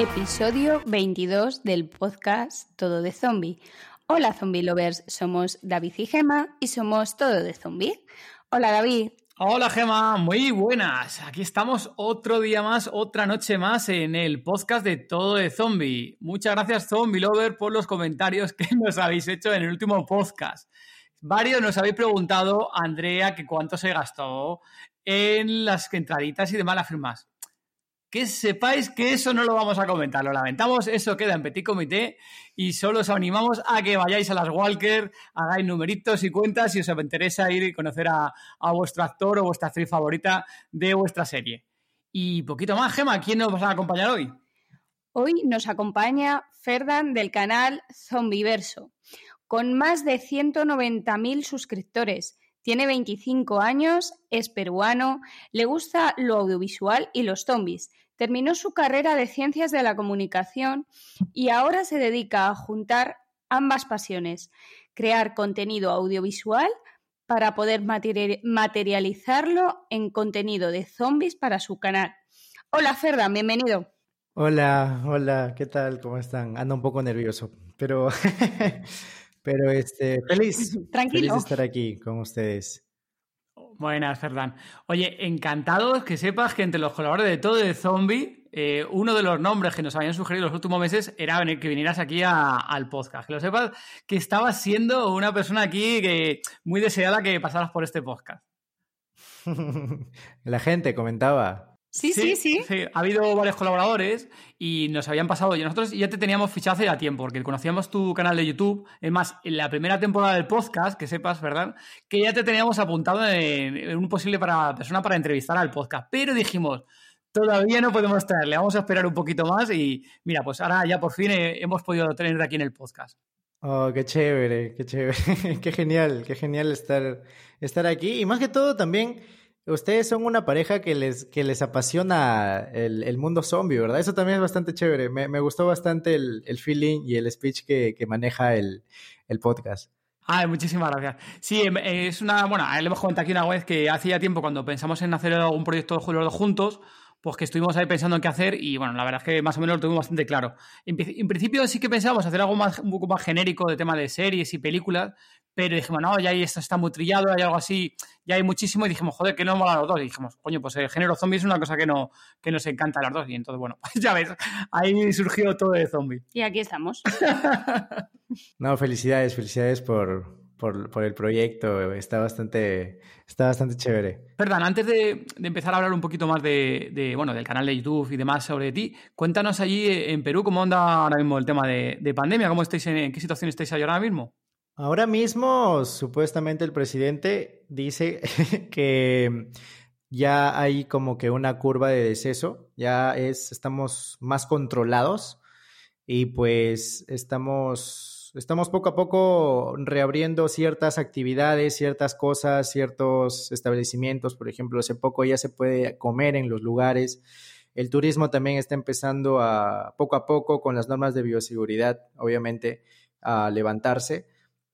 Episodio 22 del podcast Todo de Zombie. Hola Zombie Lovers, somos David y Gema y somos Todo de Zombie. Hola David. Hola Gema, muy buenas. Aquí estamos otro día más, otra noche más en el podcast de Todo de Zombie. Muchas gracias Zombie Lover por los comentarios que nos habéis hecho en el último podcast. Varios nos habéis preguntado, Andrea, que cuánto se gastó en las entraditas y demás las firmas que sepáis que eso no lo vamos a comentar, lo lamentamos, eso queda en petit comité y solo os animamos a que vayáis a las Walker, hagáis numeritos y cuentas si os interesa ir y conocer a, vuestro actor o vuestra actriz favorita de vuestra serie. Y poquito más, Gema, ¿quién nos va a acompañar hoy? Hoy nos acompaña Ferdan del canal Zombiverso, con más de 190.000 suscriptores. Tiene 25 años, es peruano, le gusta lo audiovisual y los zombies Terminó su carrera de Ciencias de la Comunicación y ahora se dedica a juntar ambas pasiones, crear contenido audiovisual para poder materializarlo en contenido de zombies para su canal. Hola Ferda, bienvenido. Hola, hola, ¿qué tal? ¿Cómo están? Ando un poco nervioso, pero, pero este, feliz, Tranquilo. feliz de estar aquí con ustedes. Buenas, Fernán. Oye, encantado que sepas que entre los colaboradores de todo de Zombie, eh, uno de los nombres que nos habían sugerido los últimos meses era que vinieras aquí al podcast. Que lo sepas que estabas siendo una persona aquí que muy deseada que pasaras por este podcast. La gente comentaba. Sí, sí, sí, Ha habido varios colaboradores y nos habían pasado. Y nosotros ya te teníamos fichado hace ya tiempo, porque conocíamos tu canal de YouTube. Es más, en la primera temporada del podcast, que sepas, ¿verdad? Que ya te teníamos apuntado en, un posible para, persona para entrevistar al podcast. Pero dijimos, todavía no podemos traerle, vamos a esperar un poquito más. Y mira, pues ahora ya por fin hemos podido tener aquí en el podcast. Oh, qué chévere, qué chévere. qué genial, qué genial estar, estar aquí. Y más que todo también Ustedes son una pareja que les, que les apasiona el, mundo zombie, ¿verdad? Eso también es bastante chévere. Me, gustó bastante el, feeling y el speech que, maneja el, podcast. Ah, muchísimas gracias. Sí, em, es una, bueno, le hemos comentado aquí una vez que hacía tiempo cuando pensamos en hacer algún proyecto de Julio juntos, pues que estuvimos ahí pensando en qué hacer y bueno, la verdad es que más o menos lo tuvimos bastante claro. En, principio sí que pensábamos hacer algo más, un poco más genérico de tema de series y películas, pero dijimos, no, ya esto está muy trillado, hay algo así, ya hay muchísimo, y dijimos, joder, que no mola los dos. Y dijimos, coño, pues el género zombie es una cosa que, no, que nos encanta a los dos. Y entonces, bueno, pues ya ves, ahí surgió todo de zombie. Y aquí estamos. no, felicidades, felicidades por, por, el proyecto. Está bastante, está bastante chévere. Perdón, antes de, empezar a hablar un poquito más de, bueno, del canal de YouTube y demás sobre ti, cuéntanos allí en Perú cómo anda ahora mismo el tema de, pandemia, cómo estáis en, qué situación estáis ahora mismo. Ahora mismo, supuestamente el presidente dice que ya hay como que una curva de deceso, ya es, estamos más controlados y pues estamos, estamos poco a poco reabriendo ciertas actividades, ciertas cosas, ciertos establecimientos, por ejemplo, hace poco ya se puede comer en los lugares. El turismo también está empezando a poco a poco con las normas de bioseguridad, obviamente, a levantarse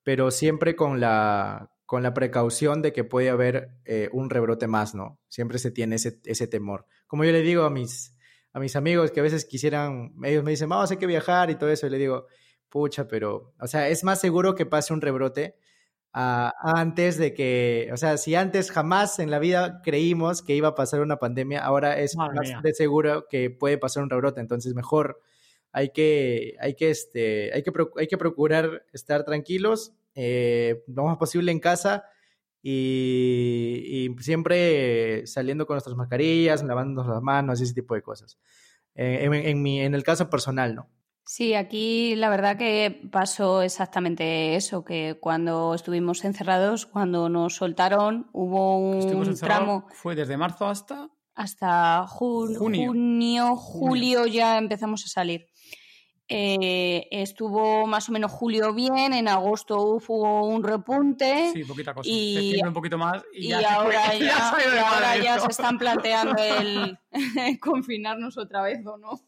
pero siempre con la, con la precaución de que puede haber eh, un rebrote más, ¿no? Siempre se tiene ese, ese temor. Como yo le digo a mis, a mis amigos que a veces quisieran, ellos me dicen, vamos, hay que viajar y todo eso, y le digo, pucha, pero, o sea, es más seguro que pase un rebrote antes de que, o sea, si antes jamás en la vida creímos que iba a pasar una pandemia, ahora es más de seguro que puede pasar un rebrote, entonces mejor hay que, hay que, este, hay que, hay que procurar estar tranquilos, eh, lo más posible en casa y, siempre saliendo con nuestras mascarillas, lavándonos las manos, ese tipo de cosas. Eh, en, mi, en el caso personal, ¿no? Sí, aquí la verdad que pasó exactamente eso, que cuando estuvimos encerrados, cuando nos soltaron, hubo un tramo... Fue desde marzo hasta... Hasta junio, julio ya empezamos a salir. Eh, estuvo más o menos julio bien, en agosto hubo un repunte. Sí, poquita cosa. Y, un poquito más. Y, ahora, ya, ahora ya se están planteando el confinarnos otra vez o no.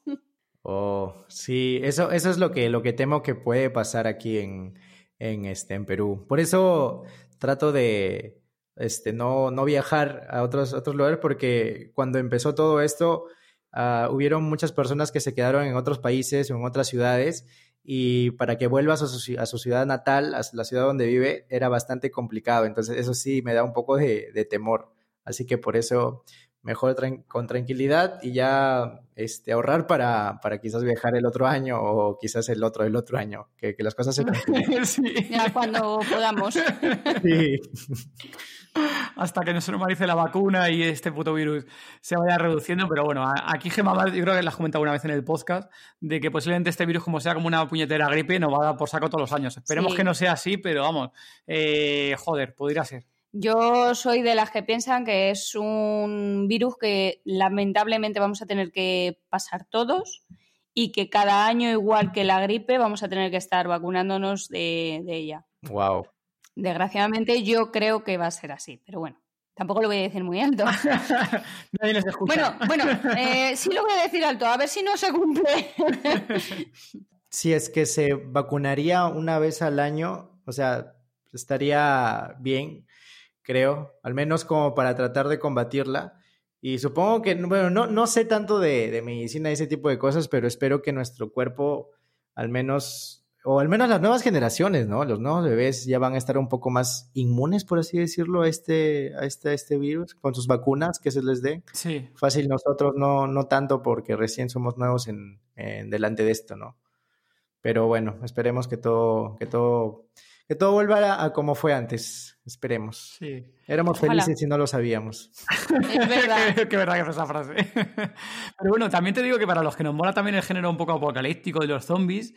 Oh, sí, eso, eso es lo que, lo que temo que puede pasar aquí en, en, este, en Perú. Por eso trato de este, no, no viajar a otros, otros lugares porque cuando empezó todo esto, uh, hubieron muchas personas que se quedaron en otros países o en otras ciudades y para que vuelvas a su, ciudad natal, a la ciudad donde vive, era bastante complicado. Entonces eso sí me da un poco de temor. Así que por eso mejor con tranquilidad y ya este, ahorrar para, para quizás viajar el otro año o quizás el otro el otro año, que, que las cosas se sí. Ya cuando podamos. Sí. Hasta que no se normalice la vacuna y este puto virus se vaya reduciendo. Pero bueno, aquí Gemma, yo creo que la has comentado una vez en el podcast, de que posiblemente este virus, como sea como una puñetera gripe, nos va a dar por saco todos los años. Esperemos que no sea así, pero vamos, eh, joder, podría ser. Yo soy de las que piensan que es un virus que lamentablemente vamos a tener que pasar todos y que cada año, igual que la gripe, vamos a tener que estar vacunándonos de, ella. Wow. Desgraciadamente yo creo que va a ser así, pero bueno. Tampoco lo voy a decir muy alto. Nadie les escucha. Bueno, bueno, eh, sí lo voy a decir alto, a ver si no se cumple. si es que se vacunaría una vez al año, o sea, estaría bien creo, al menos como para tratar de combatirla. Y supongo que, bueno, no, no sé tanto de, de medicina y ese tipo de cosas, pero espero que nuestro cuerpo, al menos, o al menos las nuevas generaciones, ¿no? Los nuevos bebés ya van a estar un poco más inmunes, por así decirlo, a este, a este, este virus, con sus vacunas que se les dé. Sí. Fácil nosotros no, no tanto porque recién somos nuevos en, en delante de esto, ¿no? Pero bueno, esperemos que todo, que todo que todo vuelva a, como fue antes. Esperemos. Sí. Éramos felices y no lo sabíamos. Es verdad. Qué verdad que fue esa frase. Pero bueno, también te digo que para los que nos mola también el género un poco apocalíptico de los zombies,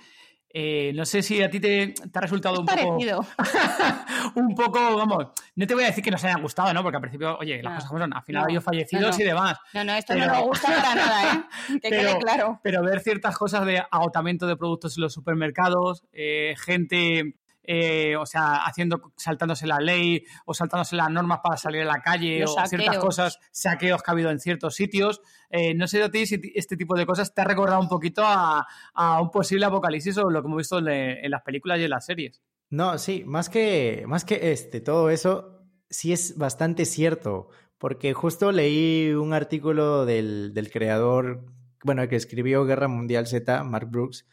eh, no sé si a ti te, ha resultado un poco. un poco, vamos. No te voy a decir que nos haya gustado, ¿no? Porque al principio, oye, las cosas como son. Al final no, fallecidos y demás. No, no, esto no nos gusta para nada, ¿eh? Que quede claro. Pero ver ciertas cosas de agotamiento de productos en los supermercados, eh, gente eh, o sea, haciendo, saltándose la ley o saltándose las normas para salir a la calle o ciertas cosas, saqueos que ha habido en ciertos sitios. Eh, no sé a ti si este tipo de cosas te ha recordado un poquito a, un posible apocalipsis o lo que hemos visto en, las películas y en las series. No, sí, más que, más que este, todo eso, sí es bastante cierto, porque justo leí un artículo del, del creador, bueno, el que escribió Guerra Mundial Z, Mark Brooks,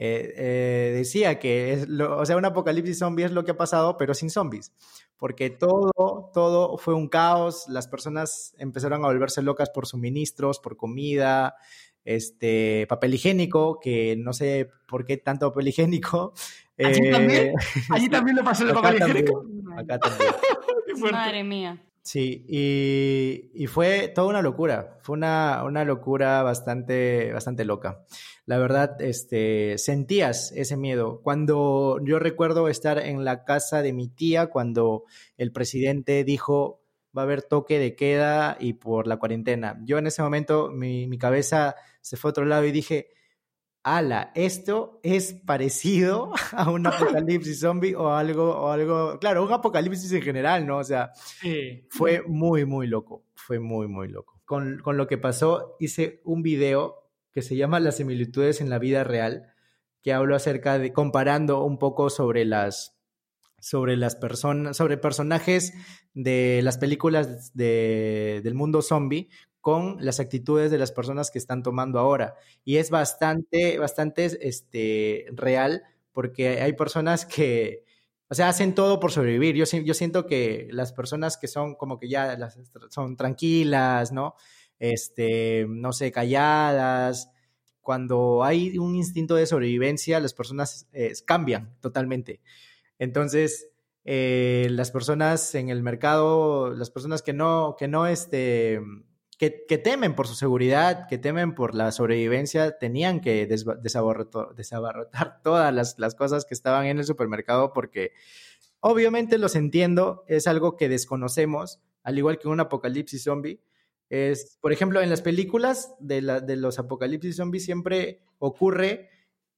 eh, eh, decía que es o sea, un apocalipsis zombie es lo que ha pasado, pero sin zombies, porque todo, todo fue un caos, las personas empezaron a volverse locas por suministros, por comida, este, papel higiénico, que no sé por qué tanto papel higiénico. ¿Allí, también? Eh, ¿Allí también lo pasó el papel higiénico? acá también. Madre mía. Sí, y, fue toda una locura, fue una, una, locura bastante, bastante loca. La verdad, este, sentías ese miedo. Cuando yo recuerdo estar en la casa de mi tía, cuando el presidente dijo va a haber toque de queda y por la cuarentena. Yo en ese momento mi, mi cabeza se fue a otro lado y dije, ala, esto es parecido a un apocalipsis zombie o algo, o algo, claro, un apocalipsis en general, ¿no? O sea, fue muy, muy loco, fue muy, muy loco. Con, con, lo que pasó, hice un video que se llama Las similitudes en la vida real, que hablo acerca de, comparando un poco sobre las sobre las personas, sobre personajes de las películas de, del mundo zombie con las actitudes de las personas que están tomando ahora. Y es bastante, bastante este, real porque hay personas que, o sea, hacen todo por sobrevivir. Yo, siento que las personas que son como que ya las, son tranquilas, ¿no? Este, no sé, calladas. Cuando hay un instinto de sobrevivencia, las personas eh, cambian totalmente. Entonces, eh, las personas en el mercado, las personas que no, que no, este, que, temen por su seguridad, que temen por la sobrevivencia, tenían que desabarrotar, todas las, las cosas que estaban en el supermercado porque obviamente los entiendo, es algo que desconocemos, al igual que un apocalipsis zombie. Es, por ejemplo, en las películas de, la, de los apocalipsis zombies siempre ocurre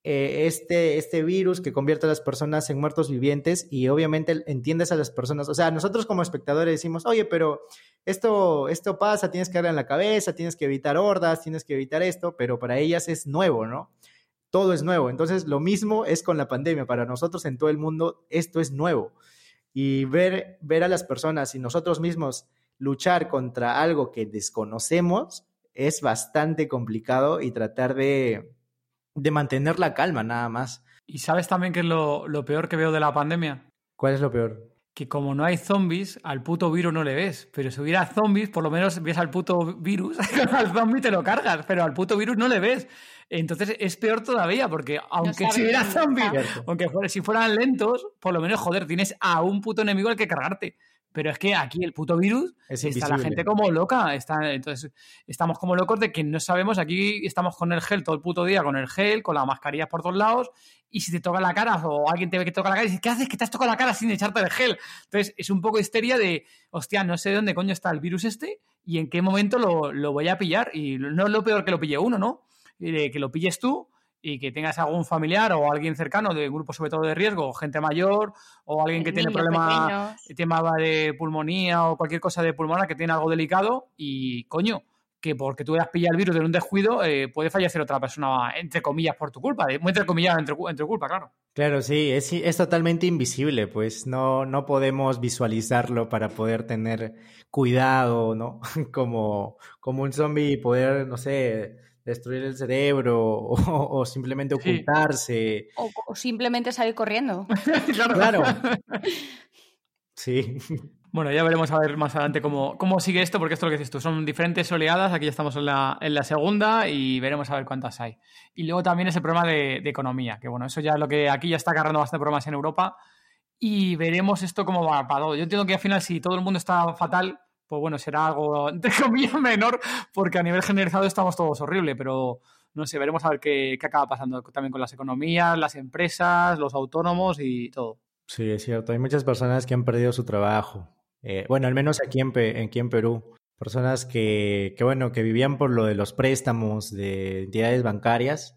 eh, este, este virus que convierte a las personas en muertos vivientes y obviamente entiendes a las personas, o sea, nosotros como espectadores decimos, oye, pero esto, esto pasa, tienes que darle en la cabeza, tienes que evitar hordas, tienes que evitar esto, pero para ellas es nuevo, ¿no? Todo es nuevo. Entonces, lo mismo es con la pandemia. Para nosotros en todo el mundo, esto es nuevo. Y ver, ver a las personas y nosotros mismos luchar contra algo que desconocemos es bastante complicado y tratar de, de mantener la calma nada más. ¿Y sabes también qué es lo, peor que veo de la pandemia? ¿Cuál es lo peor? Que como no hay zombies, al puto virus no le ves. Pero si hubiera zombies, por lo menos ves al puto virus, al zombie te lo cargas, pero al puto virus no le ves. Entonces es peor todavía, porque aunque si hubiera zombies, aunque si fueran lentos, por lo menos, joder, tienes a un puto enemigo al que cargarte. Pero es que aquí el puto virus está la gente como loca. Está, entonces, estamos como locos de que no sabemos. Aquí estamos con el gel todo el puto día, con el gel, con las mascarillas por todos lados. Y si te toca la cara o alguien te ve que toca la cara y dice, ¿qué haces? Que te has tocado la cara sin echarte el gel. Entonces, es un poco de histeria de, hostia, no sé dónde coño está el virus este y en qué momento lo, lo voy a pillar. Y no es lo peor que lo pille uno, ¿no? De que lo pilles tú y que tengas algún familiar o alguien cercano de grupo sobre todo de riesgo, gente mayor o alguien que tiene problema tema de pulmonía o cualquier cosa de pulmonar que tiene algo delicado y coño, que porque tú hayas pillado el virus de un descuido eh, puede fallecer otra persona entre comillas por tu culpa, muy entre comillas entre, entre culpa, claro. Claro, sí, es, es totalmente invisible, pues no, no podemos visualizarlo para poder tener cuidado, ¿no? como, como un zombie y poder, no sé, destruir el cerebro o, simplemente ocultarse. O, simplemente salir corriendo. claro. sí. Bueno, ya veremos a ver más adelante cómo, cómo sigue esto, porque esto es lo que dices tú, son diferentes oleadas, aquí ya estamos en la, en la segunda y veremos a ver cuántas hay. Y luego también ese problema de, economía, que bueno, eso ya es lo que aquí ya está agarrando bastante problemas en Europa y veremos esto cómo va para todo. Yo entiendo que al final si todo el mundo está fatal, pues bueno, será algo, entre comillas, menor, porque a nivel generalizado estamos todos horrible, pero no sé, veremos a ver qué, acaba pasando también con las economías, las empresas, los autónomos y todo. Sí, es cierto. Hay muchas personas que han perdido su trabajo. Eh, bueno, al menos aquí en, aquí en Perú. Personas que, que, bueno, que vivían por lo de los préstamos de entidades bancarias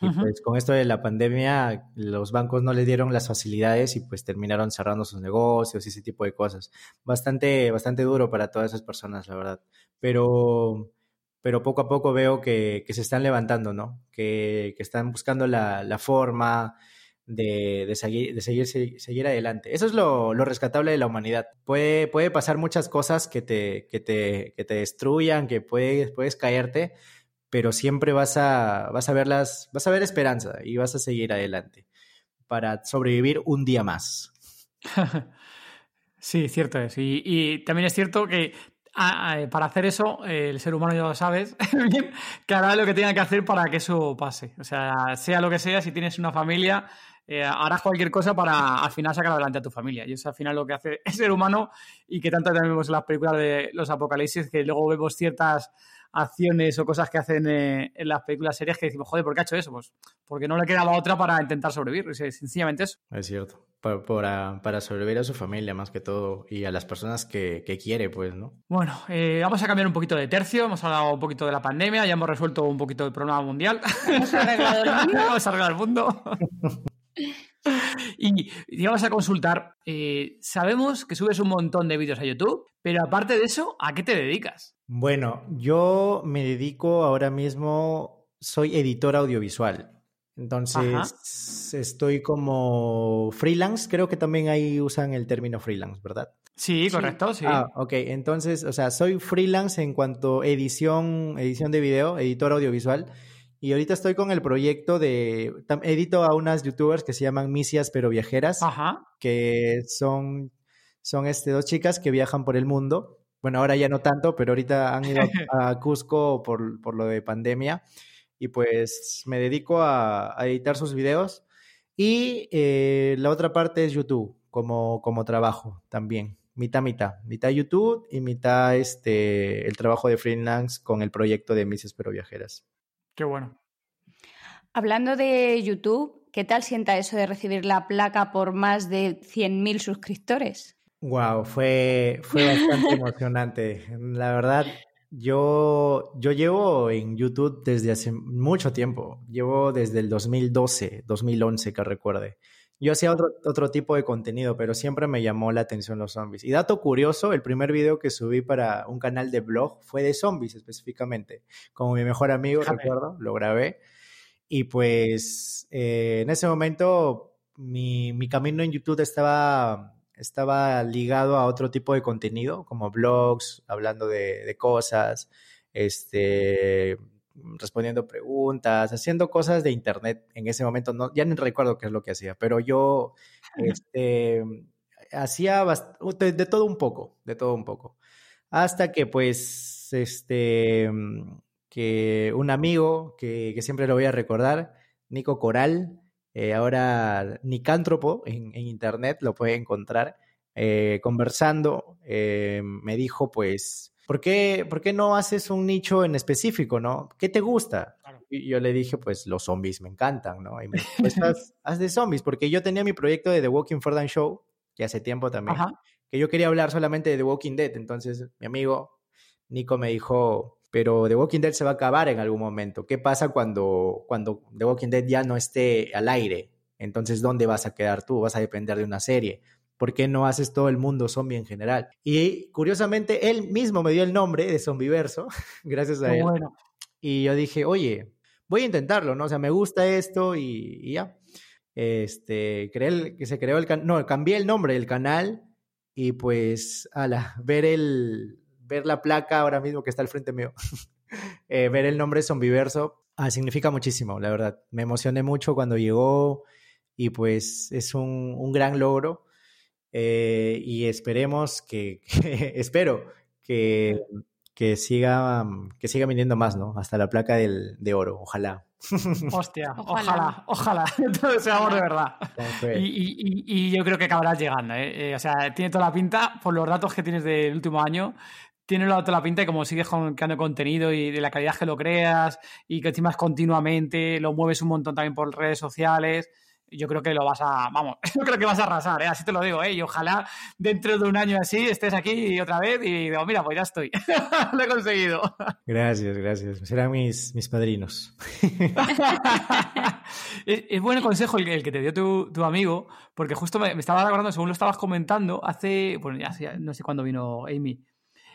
y pues con esto de la pandemia, los bancos no les dieron las facilidades y pues terminaron cerrando sus negocios y ese tipo de cosas. Bastante, bastante duro para todas esas personas, la verdad. Pero, pero poco a poco veo que, que se están levantando, ¿no? Que, que están buscando la, la forma de, de, seguir, de seguir, seguir adelante. Eso es lo, lo, rescatable de la humanidad. Puede, puede pasar muchas cosas que te, que te, que te destruyan, que puedes, puedes caerte, pero siempre vas a, vas a verlas, vas a ver esperanza y vas a seguir adelante para sobrevivir un día más. sí, cierto es. Y, también es cierto que para hacer eso, el ser humano ya lo sabes, que hará lo que tenga que hacer para que eso pase. O sea, sea lo que sea, si tienes una familia, eh, harás cualquier cosa para al final sacar adelante a tu familia. Y eso al final lo que hace el ser humano y que tanto también vemos en las películas de los apocalipsis, que luego vemos ciertas acciones o cosas que hacen eh, en las películas series que decimos, joder, ¿por qué ha hecho eso? Pues porque no le quedaba otra para intentar sobrevivir, es sencillamente eso. Es cierto, para, para, sobrevivir a su familia más que todo y a las personas que, que quiere, pues, ¿no? Bueno, eh, vamos a cambiar un poquito de tercio, hemos hablado un poquito de la pandemia, ya hemos resuelto un poquito el problema mundial. Hemos arreglado el mundo. hemos arreglado el mundo. Y, vamos a consultar, eh, sabemos que subes un montón de vídeos a YouTube, pero aparte de eso, ¿a qué te dedicas? Bueno, yo me dedico ahora mismo, soy editor audiovisual. Entonces, estoy como freelance, creo que también ahí usan el término freelance, ¿verdad? Sí, correcto, sí. Ah, ok, entonces, o sea, soy freelance en cuanto a edición, edición de video, editor audiovisual. Y ahorita estoy con el proyecto de. Edito a unas youtubers que se llaman Misias pero Viajeras. Que son, son este, dos chicas que viajan por el mundo. Bueno, ahora ya no tanto, pero ahorita han ido a Cusco por, por lo de pandemia. Y pues me dedico a, editar sus videos. Y eh, la otra parte es YouTube, como, como trabajo también. mitad, mitad. Mitad YouTube y mitad este, el trabajo de freelance con el proyecto de Mis Espero Viajeras. Qué bueno. Hablando de YouTube, ¿qué tal sienta eso de recibir la placa por más de 100.000 suscriptores? Wow, fue, fue bastante emocionante. La verdad, yo, yo llevo en YouTube desde hace mucho tiempo. Llevo desde el 2012, 2011, que recuerde. Yo hacía otro, otro tipo de contenido, pero siempre me llamó la atención los zombies. Y dato curioso, el primer video que subí para un canal de blog fue de zombies específicamente. Como mi mejor amigo, recuerdo, lo grabé. Y pues eh, en ese momento mi, mi, camino en YouTube estaba, estaba ligado a otro tipo de contenido, como blogs, hablando de, de cosas, este, respondiendo preguntas, haciendo cosas de internet en ese momento. No, ya no recuerdo qué es lo que hacía, pero yo este, hacía de, de, todo un poco, de todo un poco. Hasta que pues, este, que un amigo que, que siempre lo voy a recordar, Nico Coral, eh, ahora Nicántropo en, en, internet, lo puede encontrar, eh, conversando, eh, me dijo pues ¿por qué, ¿por qué no haces un nicho en específico, no? ¿Qué te gusta? Y yo le dije, pues los zombies me encantan, ¿no? Y me dijo, pues haz, haz, de zombies, porque yo tenía mi proyecto de The Walking Ferdinand Show, que hace tiempo también, Ajá. que yo quería hablar solamente de The Walking Dead, entonces mi amigo Nico me dijo, pero The Walking Dead se va a acabar en algún momento. ¿Qué pasa cuando, cuando The Walking Dead ya no esté al aire? Entonces, ¿dónde vas a quedar tú? Vas a depender de una serie. ¿Por qué no haces todo el mundo zombie en general? Y curiosamente, él mismo me dio el nombre de Zombiverso, gracias a él. Bueno. Y yo dije, oye, voy a intentarlo, ¿no? O sea, me gusta esto y, y ya. Este, creé que se creó el canal, no, cambié el nombre del canal y pues, ala, ver el, ver la placa ahora mismo que está al frente mío, eh, ver el nombre Zombiverso, ah, significa muchísimo, la verdad. Me emocioné mucho cuando llegó y pues es un, un gran logro eh, y esperemos que, que espero que, que, siga, que siga viniendo más, ¿no? Hasta la placa del, de oro, ojalá. Hostia, ojalá, ojalá, todo ese amor de verdad. Y, y, y, yo creo que acabarás llegando, ¿eh? ¿eh? O sea, tiene toda la pinta, por los datos que tienes del último año, tiene toda la pinta y como sigues creando contenido y de la calidad que lo creas y que estimas continuamente, lo mueves un montón también por redes sociales yo creo que lo vas a, vamos, yo creo que vas a arrasar, ¿eh? así te lo digo, ¿eh? y ojalá dentro de un año así estés aquí otra vez y digo, mira, pues ya estoy, lo he conseguido. Gracias, gracias, serán mis, mis padrinos. es, es, buen consejo el, el, que te dio tu, tu amigo, porque justo me, me, estaba acordando, según lo estabas comentando, hace, bueno, ya, no sé cuándo vino Amy.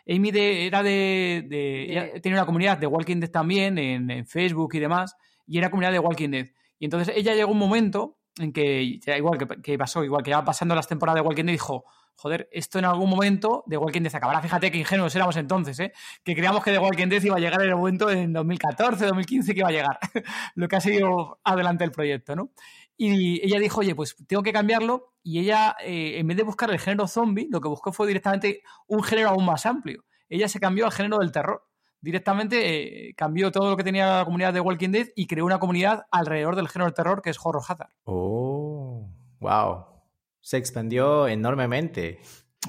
Amy de, era de, de, tenía una comunidad de Walking Dead también en, en Facebook y demás, y era comunidad de Walking Dead. Y entonces ella llegó un momento en que, igual que, pasó, igual que ya pasando las temporadas de Walking Dead, dijo, joder, esto en algún momento de Walking Dead acabará. Fíjate que ingenuos éramos entonces, ¿eh? que creíamos que de Walking Dead iba a llegar en el momento en 2014, 2015 que iba a llegar, lo que ha sido adelante el proyecto, ¿no? Y ella dijo, oye, pues tengo que cambiarlo. Y ella, eh, en vez de buscar el género zombie, lo que buscó fue directamente un género aún más amplio. Ella se cambió al género del terror directamente eh, cambió todo lo que tenía la comunidad de Walking Dead y creó una comunidad alrededor del género de terror que es Horror Hazard. Oh, wow. Se expandió enormemente.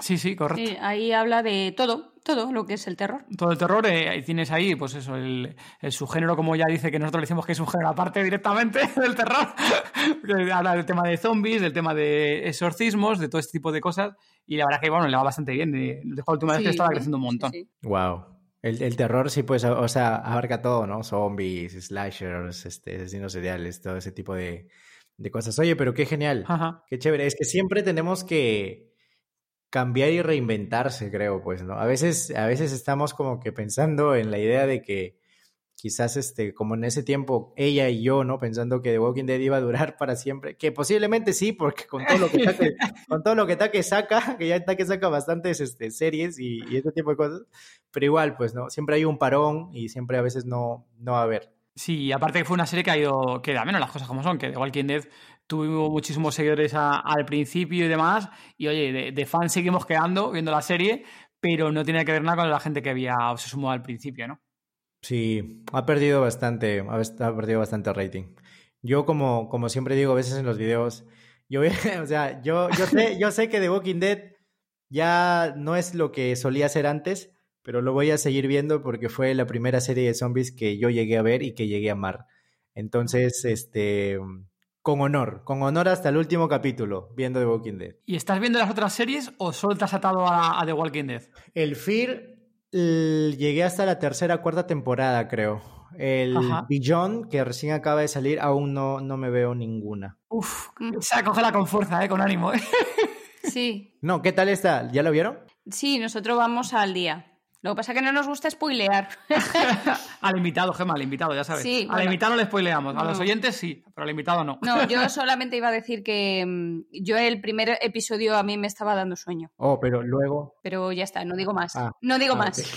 Sí, sí, correcto. Sí, ahí habla de todo, todo lo que es el terror. Todo el terror, eh, tienes ahí, pues eso, el, el, subgénero, como ya dice, que nosotros le decimos que es un género aparte directamente del terror. habla del tema de zombies, del tema de exorcismos, de todo este tipo de cosas. Y la verdad que, bueno, le va bastante bien. De, la última vez que estaba creciendo un montón. Sí, sí. Wow. El, el, terror sí, pues, o sea, abarca todo, ¿no? Zombies, slashers, este, asesinos seriales, todo ese tipo de, de cosas. Oye, pero qué genial, Ajá. qué chévere. Es que siempre tenemos que cambiar y reinventarse, creo, pues, ¿no? A veces, a veces estamos como que pensando en la idea de que quizás este, como en ese tiempo, ella y yo, ¿no? Pensando que The Walking Dead iba a durar para siempre, que posiblemente sí, porque con todo lo que Take, con todo lo que Take saca, que ya Take saca bastantes este, series y, y ese tipo de cosas, pero igual, pues, ¿no? Siempre hay un parón y siempre a veces no, no va a haber. Sí, aparte que fue una serie que ha ido, que da menos las cosas como son, que The Walking Dead tuvimos muchísimos seguidores a, al principio y demás, y oye, de, de fans seguimos quedando viendo la serie, pero no tiene que ver nada con la gente que había se sumó al principio, ¿no? Sí, ha perdido bastante, ha perdido bastante rating. Yo como, como siempre digo a veces en los videos, yo, o sea, yo, yo, sé, yo sé que The Walking Dead Ya no es lo que solía ser antes, pero lo voy a seguir viendo porque fue la primera serie de zombies que yo llegué a ver y que llegué a amar. Entonces, este, con honor, con honor hasta el último capítulo, viendo The Walking Dead. ¿Y estás viendo las otras series o solo te has atado a, The Walking Dead? El Fear llegué hasta la tercera, cuarta temporada, creo. El Beyond, que recién acaba de salir, aún no, no me veo ninguna. Uf, se cógela con fuerza, ¿eh? con ánimo. ¿eh? Sí. No, ¿qué tal está? ¿Ya lo vieron? Sí, nosotros vamos al día. Lo que pasa es que no nos gusta spoilear. al invitado, Gemma, al invitado, ya sabes. Sí, al invitado no le spoileamos, a los oyentes sí, pero al invitado no. No, yo solamente iba a decir que mm, yo el primer episodio a mí me estaba dando sueño. Oh, pero luego. Pero ya está, no digo más. Ah, no digo ah, más.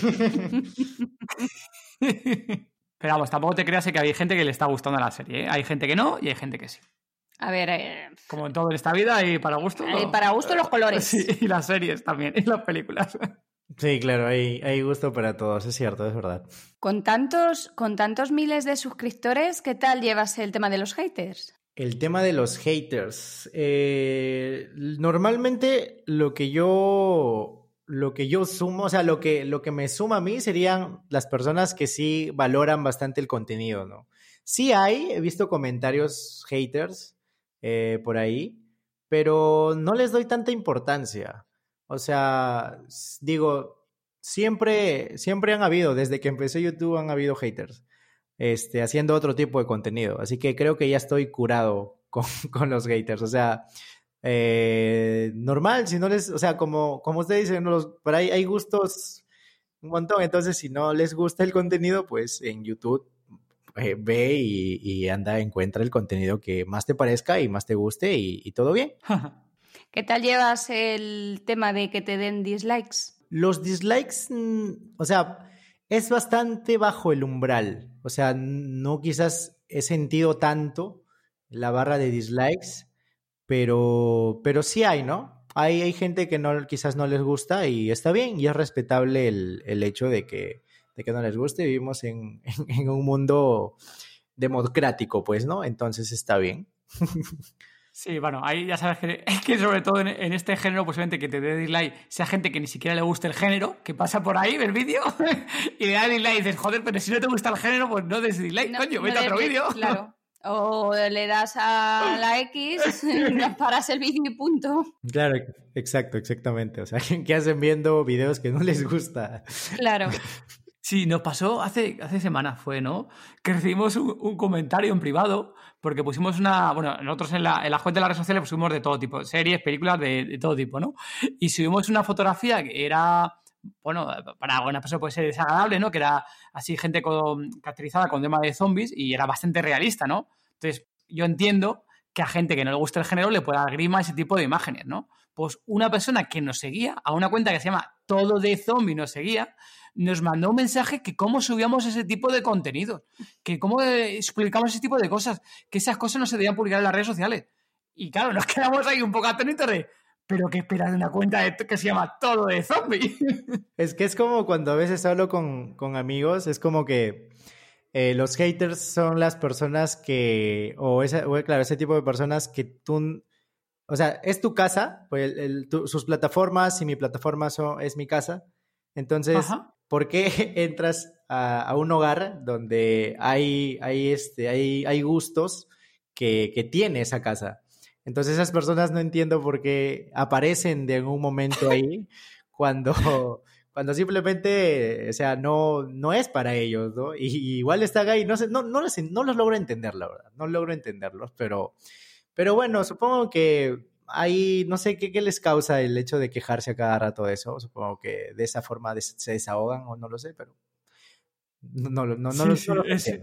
pero vamos, tampoco te creas que hay gente que le está gustando la serie. ¿eh? Hay gente que no y hay gente que sí. A ver. Eh, Como en todo en esta vida, y para gusto. para gusto los colores. Sí, y las series también, y las películas. Sí, claro, hay, hay gusto para todos, es cierto, es verdad. Con tantos, con tantos miles de suscriptores, ¿qué tal llevas el tema de los haters? El tema de los haters. Eh, normalmente lo que yo. Lo que yo sumo, o sea, lo que, lo que me suma a mí serían las personas que sí valoran bastante el contenido, ¿no? Sí hay, he visto comentarios haters eh, por ahí, pero no les doy tanta importancia. O sea, digo, siempre, siempre han habido, desde que empecé YouTube han habido haters, este, haciendo otro tipo de contenido. Así que creo que ya estoy curado con, los haters. O sea, eh, normal, si no les, o sea, como, como ustedes dicen, los, por ahí hay gustos un montón. Entonces, si no les gusta el contenido, pues en YouTube eh, ve y, anda, encuentra el contenido que más te parezca y más te guste y todo bien. ¿Qué tal llevas el tema de que te den dislikes? Los dislikes, mm, o sea, es bastante bajo el umbral. O sea, no quizás he sentido tanto la barra de dislikes, pero, pero sí hay, ¿no? Hay, hay gente que no, quizás no les gusta y está bien y es respetable el, hecho de que, de que no les guste. Vivimos en, en un mundo democrático, pues, ¿no? Entonces está bien. Sí, bueno, ahí ya sabes que, sobre todo en, este género, posiblemente que te dé dislike sea gente que ni siquiera le guste el género, que pasa por ahí, ve el vídeo, y le da dislike y dices, joder, pero si no te gusta el género, pues no des dislike, coño, vete a otro vídeo. Claro. O le das a la X, paras el vídeo y punto. Claro, exacto, exactamente. O sea, que hacen viendo videos que no les gusta. Claro. Sí, nos pasó hace, hace semanas, fue, ¿no? Que recibimos un, comentario en privado, porque pusimos una. Bueno, nosotros en la, en la cuenta de las redes sociales pusimos de todo tipo, series, películas de, todo tipo, ¿no? Y subimos una fotografía que era. Bueno, para algunas personas puede ser desagradable, ¿no? Que era así gente caracterizada con tema de zombies y era bastante realista, ¿no? Entonces, yo entiendo que a gente que no le gusta el género le pueda dar grima ese tipo de imágenes, ¿no? Pues una persona que nos seguía, a una cuenta que se llama Todo de Zombie nos seguía, nos mandó un mensaje que cómo subíamos ese tipo de contenido, que cómo explicamos ese tipo de cosas, que esas cosas no se debían publicar en las redes sociales. Y claro, nos quedamos ahí un poco atónitos de, pero ¿qué esperas de una cuenta que se llama Todo de Zombie? Es que es como cuando a veces hablo con, amigos, es como que eh, los haters son las personas que, o, claro, ese tipo de personas que tú, o sea, es tu casa, pues sus plataformas y mi plataforma es mi casa. Entonces, ¿por qué entras a, un hogar donde hay, hay, este, hay, hay gustos que, que, tiene esa casa? Entonces esas personas no entiendo por qué aparecen de algún momento ahí cuando, cuando simplemente, o sea, no, no es para ellos, ¿no? Y, igual están ahí, no sé, no, no, los, no los logro entender, la verdad, no logro entenderlos, pero, pero bueno, supongo que ahí no sé ¿qué, les causa el hecho de quejarse a cada rato de eso. Supongo que de esa forma se desahogan o no lo sé, pero no, no, no, no, lo, sé.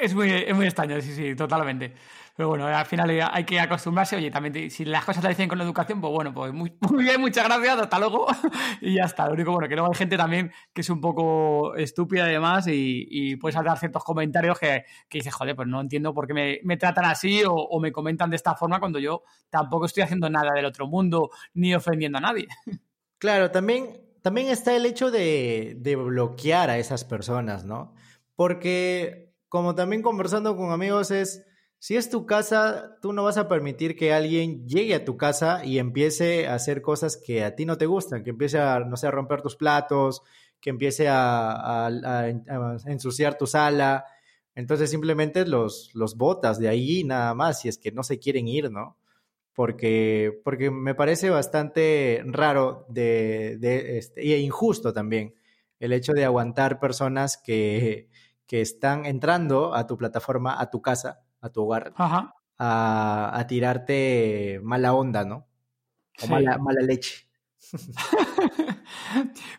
Es muy, es muy extraño, sí, sí, totalmente. Pero bueno, al final hay que acostumbrarse. Oye, también si las cosas te dicen con la educación, pues bueno, pues muy, muy bien, muchas gracias, hasta luego. y ya está. Lo único bueno, que luego hay gente también que es un poco estúpida y demás y, y puedes dar ciertos comentarios que, que dices, joder, pues no entiendo por qué me, me tratan así o, o, me comentan de esta forma cuando yo tampoco estoy haciendo nada del otro mundo ni ofendiendo a nadie. Claro, también, también está el hecho de, de bloquear a esas personas, ¿no? Porque como también conversando con amigos es, si es tu casa, tú no vas a permitir que alguien llegue a tu casa y empiece a hacer cosas que a ti no te gustan, que empiece a, no sé, a romper tus platos, que empiece a, ensuciar tu sala. Entonces simplemente los, los botas de ahí nada más, si es que no se quieren ir, ¿no? Porque, porque me parece bastante raro de, de este, e injusto también el hecho de aguantar personas que, que están entrando a tu plataforma, a tu casa, a tu hogar, A, tirarte mala onda, ¿no? O mala, mala leche.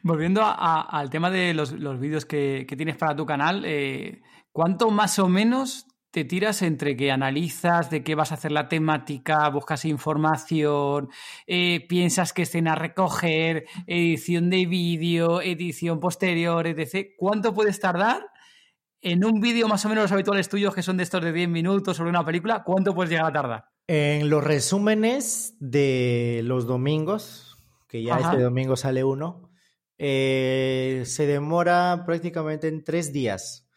Volviendo al tema de los, vídeos que, tienes para tu canal, eh, ¿cuánto más o menos te tiras entre que analizas de qué vas a hacer la temática, buscas información, eh, piensas qué escena recoger, edición de vídeo, edición posterior, etc. ¿Cuánto puedes tardar en un vídeo más o menos los habituales tuyos que son de estos de 10 minutos sobre una película? ¿Cuánto puedes llegar a tardar? En los resúmenes de los domingos, que ya este domingo sale uno, eh, se demora prácticamente en tres días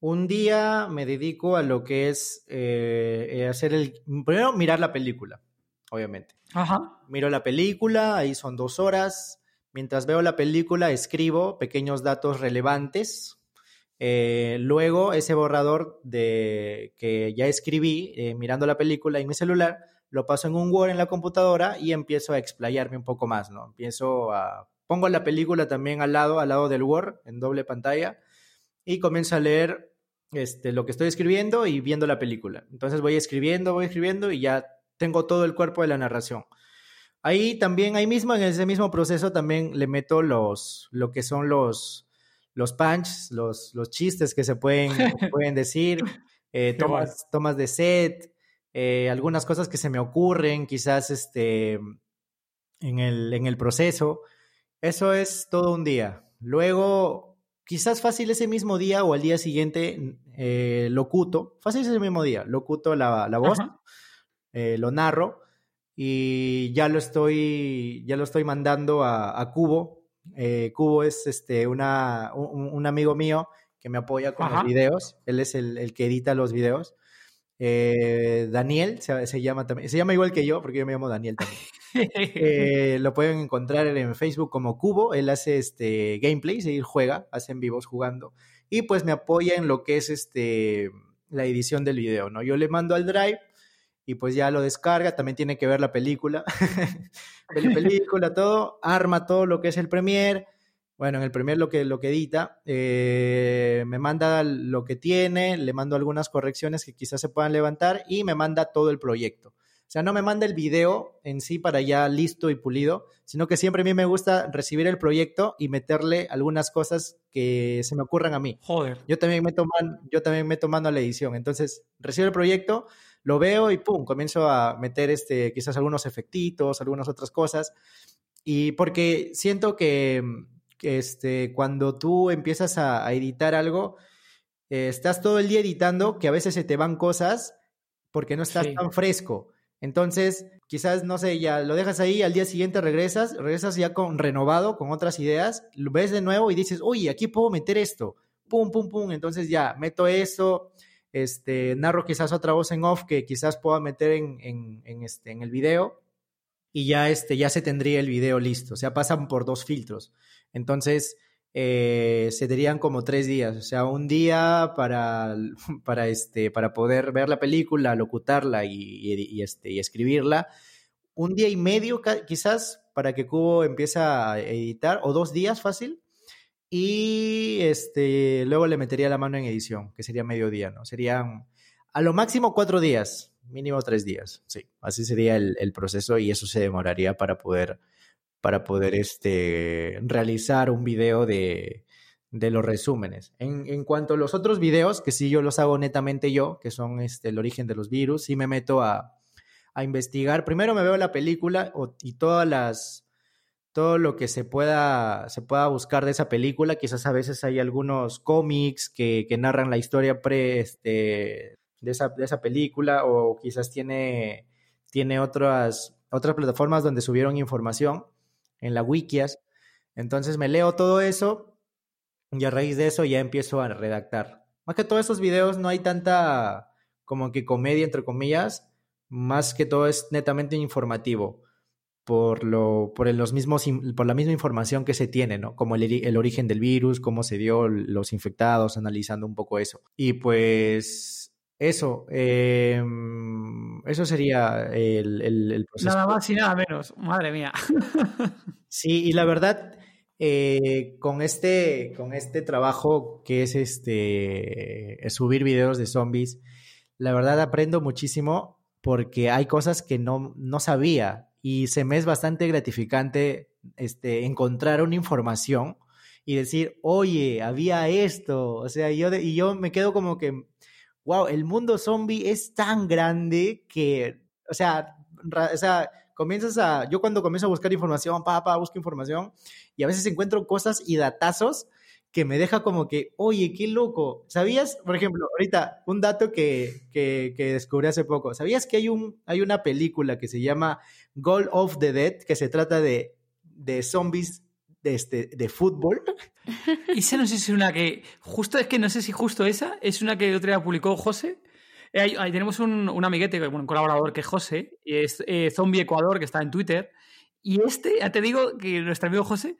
un día me dedico a lo que es eh, hacer el... Primero, mirar la película, obviamente. Ajá. Miro la película, ahí son dos horas. Mientras veo la película, escribo pequeños datos relevantes. Eh, luego, ese borrador de que ya escribí mirando la película en mi celular, lo paso en un Word en la computadora y empiezo a explayarme un poco más, ¿no? Empiezo. Pongo la película también al lado, al lado del Word, en doble pantalla, y comienzo a leer este, lo que estoy escribiendo y viendo la película. Entonces voy escribiendo, voy escribiendo y ya tengo todo el cuerpo de la narración. Ahí también, ahí mismo, en ese mismo proceso, también le meto los, lo que son los, los punch, los, los chistes que se pueden, pueden decir, eh, tomas, tomas de set, eh, algunas cosas que se me ocurren, quizás este, en, el, en el proceso. Eso es todo un día. Luego quizás fácil ese mismo día o al día siguiente eh, locuto, fácil ese mismo día, locuto la, la voz, lo narro y ya lo estoy, ya lo estoy mandando a, Cubo. Eh, Cubo es este, una, un, amigo mío que me apoya con los videos, él es el, el, que edita los videos. Daniel se, se, llama también, se llama igual que yo porque yo me llamo Daniel también. Eh, lo pueden encontrar en Facebook como Cubo. Él hace este gameplays, él juega, hace en vivos jugando. Y pues me apoya en lo que es este la edición del video, ¿no? Yo le mando al Drive y pues ya lo descarga, también tiene que ver la película, la película, todo, arma todo lo que es el Premiere, bueno, en el Premiere lo que, lo que edita, eh, me manda lo que tiene, le mando algunas correcciones que quizás se puedan levantar y me manda todo el proyecto. O sea, no me manda el video en sí para ya listo y pulido, sino que siempre a mí me gusta recibir el proyecto y meterle algunas cosas que se me ocurran a mí. Joder. Yo también me toman, yo también me tomando la edición. Entonces, recibo el proyecto, lo veo y pum, comienzo a meter este, quizás algunos efectitos, algunas otras cosas. Y porque siento que, este, cuando tú empiezas a, editar algo, eh, estás todo el día editando, que a veces se te van cosas porque no estás tan fresco. Entonces, quizás, no sé, ya lo dejas ahí, al día siguiente regresas, regresas ya con renovado, con otras ideas, lo ves de nuevo y dices, oye, aquí puedo meter esto, pum, pum, pum, entonces ya, meto esto, este, narro quizás otra voz en off que quizás pueda meter en, en, este, en el video y ya, este, ya se tendría el video listo, o sea, pasan por dos filtros. Entonces, eh, se dirían como tres días, o sea, un día para, para, este, para poder ver la película, locutarla y, este, y escribirla, un día y medio quizás para que Cubo empiece a editar, o dos días fácil, y este, luego le metería la mano en edición, que sería medio día, ¿no? Serían a lo máximo cuatro días, mínimo tres días, sí, así sería el, el proceso y eso se demoraría para poder para poder este, realizar un video de, de los resúmenes. En, en, cuanto a los otros videos, que sí yo los hago netamente yo, que son este, el origen de los virus, sí me meto a, a investigar. Primero me veo la película y todas las lo que se pueda, se pueda buscar de esa película. Quizás a veces hay algunos cómics que, que narran la historia pre, este, de, esa, de esa película o quizás tiene, tiene otras, otras plataformas donde subieron información en la wikias. Entonces me leo todo eso y a raíz de eso ya empiezo a redactar. Más que todos esos videos no hay tanta como que comedia, entre comillas, más que todo es netamente informativo por, lo, por, los mismos, por la misma información que se tiene, ¿no? Como el, el, origen del virus, cómo se dio los infectados, analizando un poco eso. Y pues eso, eh, eso sería el, el, proceso. Nada más y nada menos, madre mía. sí, y la verdad, eh, con, este, con este trabajo que es este subir videos de zombies, la verdad aprendo muchísimo porque hay cosas que no, no sabía y se me es bastante gratificante este, encontrar una información y decir, oye, había esto, o sea, yo y yo me quedo como que, wow, el mundo zombie es tan grande que, o sea, o sea, comienzas a, yo cuando comienzo a buscar información, pa, pa, busco información y a veces encuentro cosas y datazos que me deja como que, oye, qué loco. ¿Sabías, por ejemplo, ahorita un dato que, que, que, descubrí hace poco? ¿Sabías que hay, un, hay una película que se llama Goal of the Dead, que se trata de, de zombies de, este, de fútbol? Esa no sé si es una que, justo es que no sé si justo esa, es una que otra día publicó José. Eh, ahí, tenemos un, un, amiguete, un colaborador que es José, y es eh, Zombie Ecuador, que está en Twitter. Y este, ya te digo que nuestro amigo José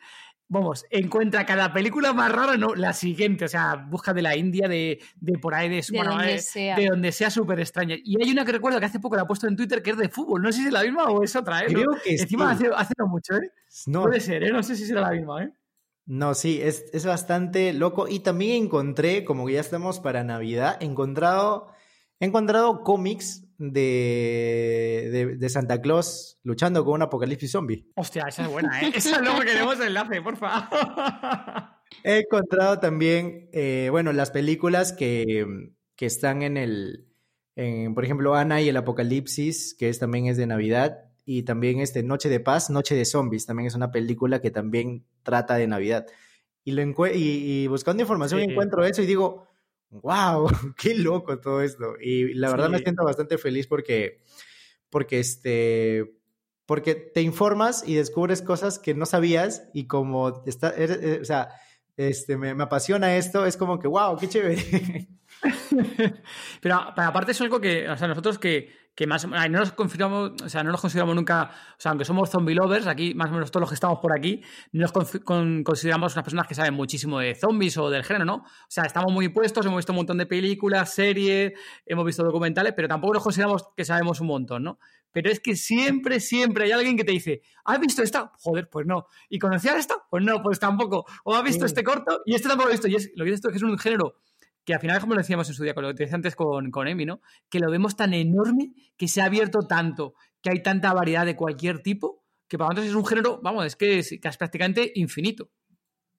vamos, encuentra cada película más rara, no, la siguiente, o sea, busca de la India, de, de por ahí, de, de donde sea. de donde sea súper extraña. Y hay una que recuerdo que hace poco la ha puesto en Twitter que es de fútbol, no sé si es la misma o es otra, ¿eh? Creo que Encima sí. hace, hace, no mucho, ¿eh? No. Puede ser, ¿eh? No sé si será la misma, ¿eh? No, sí, es, es bastante loco. Y también encontré, como que ya estamos para Navidad, he encontrado, he encontrado cómics de, de, de, Santa Claus luchando con un apocalipsis zombie. Hostia, esa es buena, ¿eh? Esa luego queremos el enlace, por favor. He encontrado también, eh, bueno, las películas que, que están en el, en, por ejemplo, Ana y el Apocalipsis, que es, también es de Navidad, y también este Noche de Paz, Noche de Zombies, también es una película que también trata de Navidad. Y, lo y, y buscando información sí. encuentro eso y digo, wow, qué loco todo esto. Y la verdad sí. me siento bastante feliz porque, porque este, porque te informas y descubres cosas que no sabías y como está, eres, o sea, este, me, me, apasiona esto, es como que, wow, qué chévere. pero, pero, aparte es algo que, o sea, nosotros que, que más no nos consideramos, o sea, no nos consideramos nunca, o sea, aunque somos zombie lovers, aquí más o menos todos los que estamos por aquí, no nos con, con, consideramos unas personas que saben muchísimo de zombies o del género, ¿no? O sea, estamos muy puestos, hemos visto un montón de películas, series, hemos visto documentales, pero tampoco nos consideramos que sabemos un montón, ¿no? Pero es que siempre, siempre hay alguien que te dice, ¿has visto esta? Joder, pues no. ¿Y conocías esta? Pues no, pues tampoco. ¿O has visto sí. este corto? Y este tampoco lo he visto. Y es, lo que he visto es que es un género que al final, como lo decíamos en su día, con lo que te decía antes con, con Emi, ¿no? Que lo vemos tan enorme, que se ha abierto tanto, que hay tanta variedad de cualquier tipo, que para nosotros es un género, vamos, es que es, es prácticamente infinito.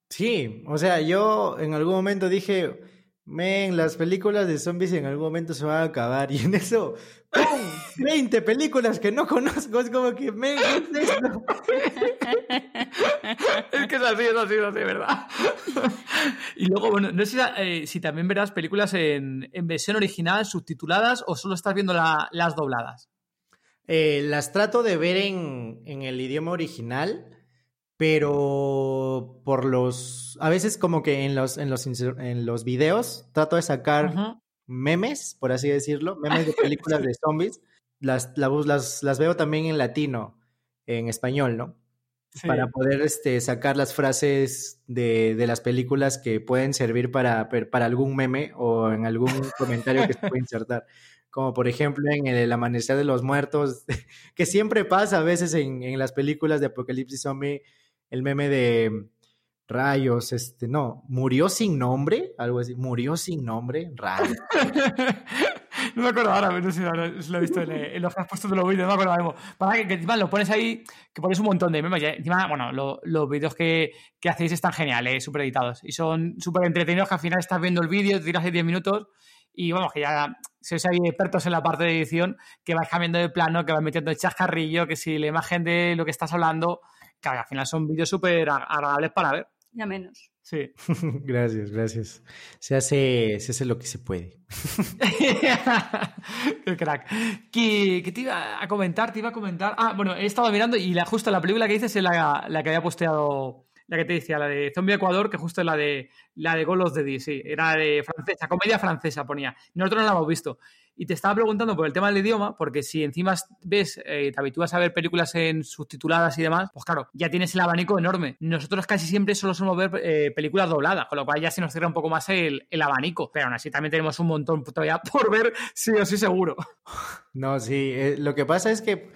Sí, o sea, yo en algún momento dije, men, las películas de zombies en algún momento se van a acabar. Y en eso, ¡pum! 20 películas que no conozco. Es como que, ¿qué es esto? es que es así, es así, es así, ¿verdad? y luego, bueno, no sé si, eh, si también verás películas en, en, versión original, subtituladas, o solo estás viendo la, las dobladas. Eh, las trato de ver en, en el idioma original pero por los a veces como que en los en los en los videos trato de sacar uh -huh. memes por así decirlo memes de películas de zombies las, las las veo también en latino en español no sí. para poder este sacar las frases de, de, las películas que pueden servir para para algún meme o en algún comentario que se puede insertar como por ejemplo en el amanecer de los muertos que siempre pasa a veces en, en las películas de apocalipsis zombie el meme de rayos, este, no, murió sin nombre, algo así, murió sin nombre, rayos. no me acuerdo ahora, no sé si lo he visto en, en, los que has puesto de los vídeos, no me acuerdo. Para que, que encima lo pones ahí, que pones un montón de memes, y encima, bueno, lo, los vídeos que, que, hacéis están geniales, súper editados, y son súper entretenidos, que al final estás viendo el vídeo, te tiras 10 minutos, y vamos, que ya sois ahí expertos en la parte de edición, que vais cambiando de plano, que vais metiendo chascarrillo, que si la imagen de lo que estás hablando claro, al final son vídeos súper agradables para ver. Ya menos. Sí. gracias, gracias. Se hace, se hace lo que se puede. Qué crack. ¿Qué, ¿Qué, te iba a comentar? Te iba a comentar. Ah, bueno, he estado mirando y la, justo la película que dices es la, la que había posteado la que te decía, la de Zombie Ecuador, que justo es la de la de Golos de D, sí, era de francesa, comedia francesa ponía. Nosotros no la hemos visto. Y te estaba preguntando por el tema del idioma, porque si encima ves, eh, te habitúas a ver películas en subtituladas y demás, pues claro, ya tienes el abanico enorme. Nosotros casi siempre solo somos ver eh, películas dobladas, con lo cual ya se nos cierra un poco más el, el, abanico. Pero aún así también tenemos un montón todavía por ver, sí o sí seguro. No, sí, eh, lo que pasa es que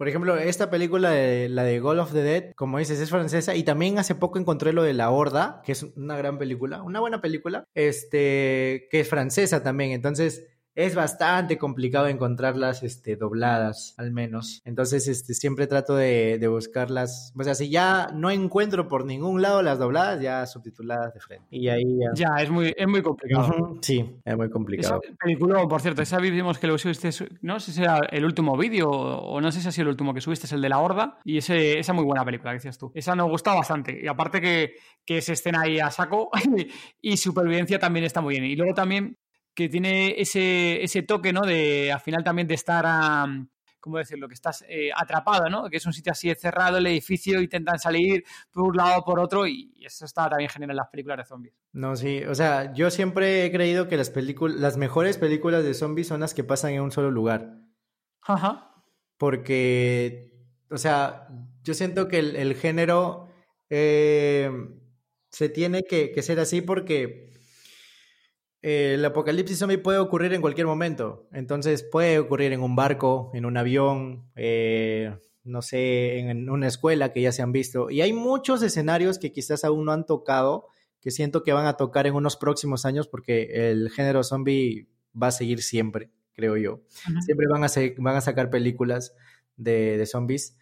por ejemplo, esta película, de, la de Goal of the Dead, como dices, es francesa y también hace poco encontré lo de La Horda, que es una gran película, una buena película, este, que es francesa también. Entonces, es bastante complicado encontrarlas este, dobladas, al menos. Entonces, este, siempre trato de, de, buscarlas. O sea, si ya no encuentro por ningún lado las dobladas, ya subtituladas de frente. Y ahí ya. Ya, es muy, es muy complicado. Sí, es muy complicado. Esa película, por cierto, esa vimos que lo subiste, no sé si era el último vídeo o no sé si ha sido el último que subiste, es el de La Horda. Y ese, esa muy buena película que decías tú. Esa nos gusta bastante. Y aparte que, que es escena ahí a saco y supervivencia también está muy bien. Y luego también que tiene ese, ese toque, ¿no? De al final también de estar, a, ¿cómo decirlo? Que estás eh, atrapado, ¿no? Que es un sitio así cerrado, el edificio, intentan salir por un lado o por otro y eso está también en las películas de zombies. No, sí, o sea, yo siempre he creído que las películas, las mejores películas de zombies son las que pasan en un solo lugar. Ajá. Porque, o sea, yo siento que el, el género eh, se tiene que, que ser así porque el apocalipsis zombie puede ocurrir en cualquier momento. Entonces puede ocurrir en un barco, en un avión, eh, no sé, en una escuela que ya se han visto. Y hay muchos escenarios que quizás aún no han tocado, que siento que van a tocar en unos próximos años porque el género zombie va a seguir siempre, creo yo. Siempre van a, van a sacar películas de, de zombies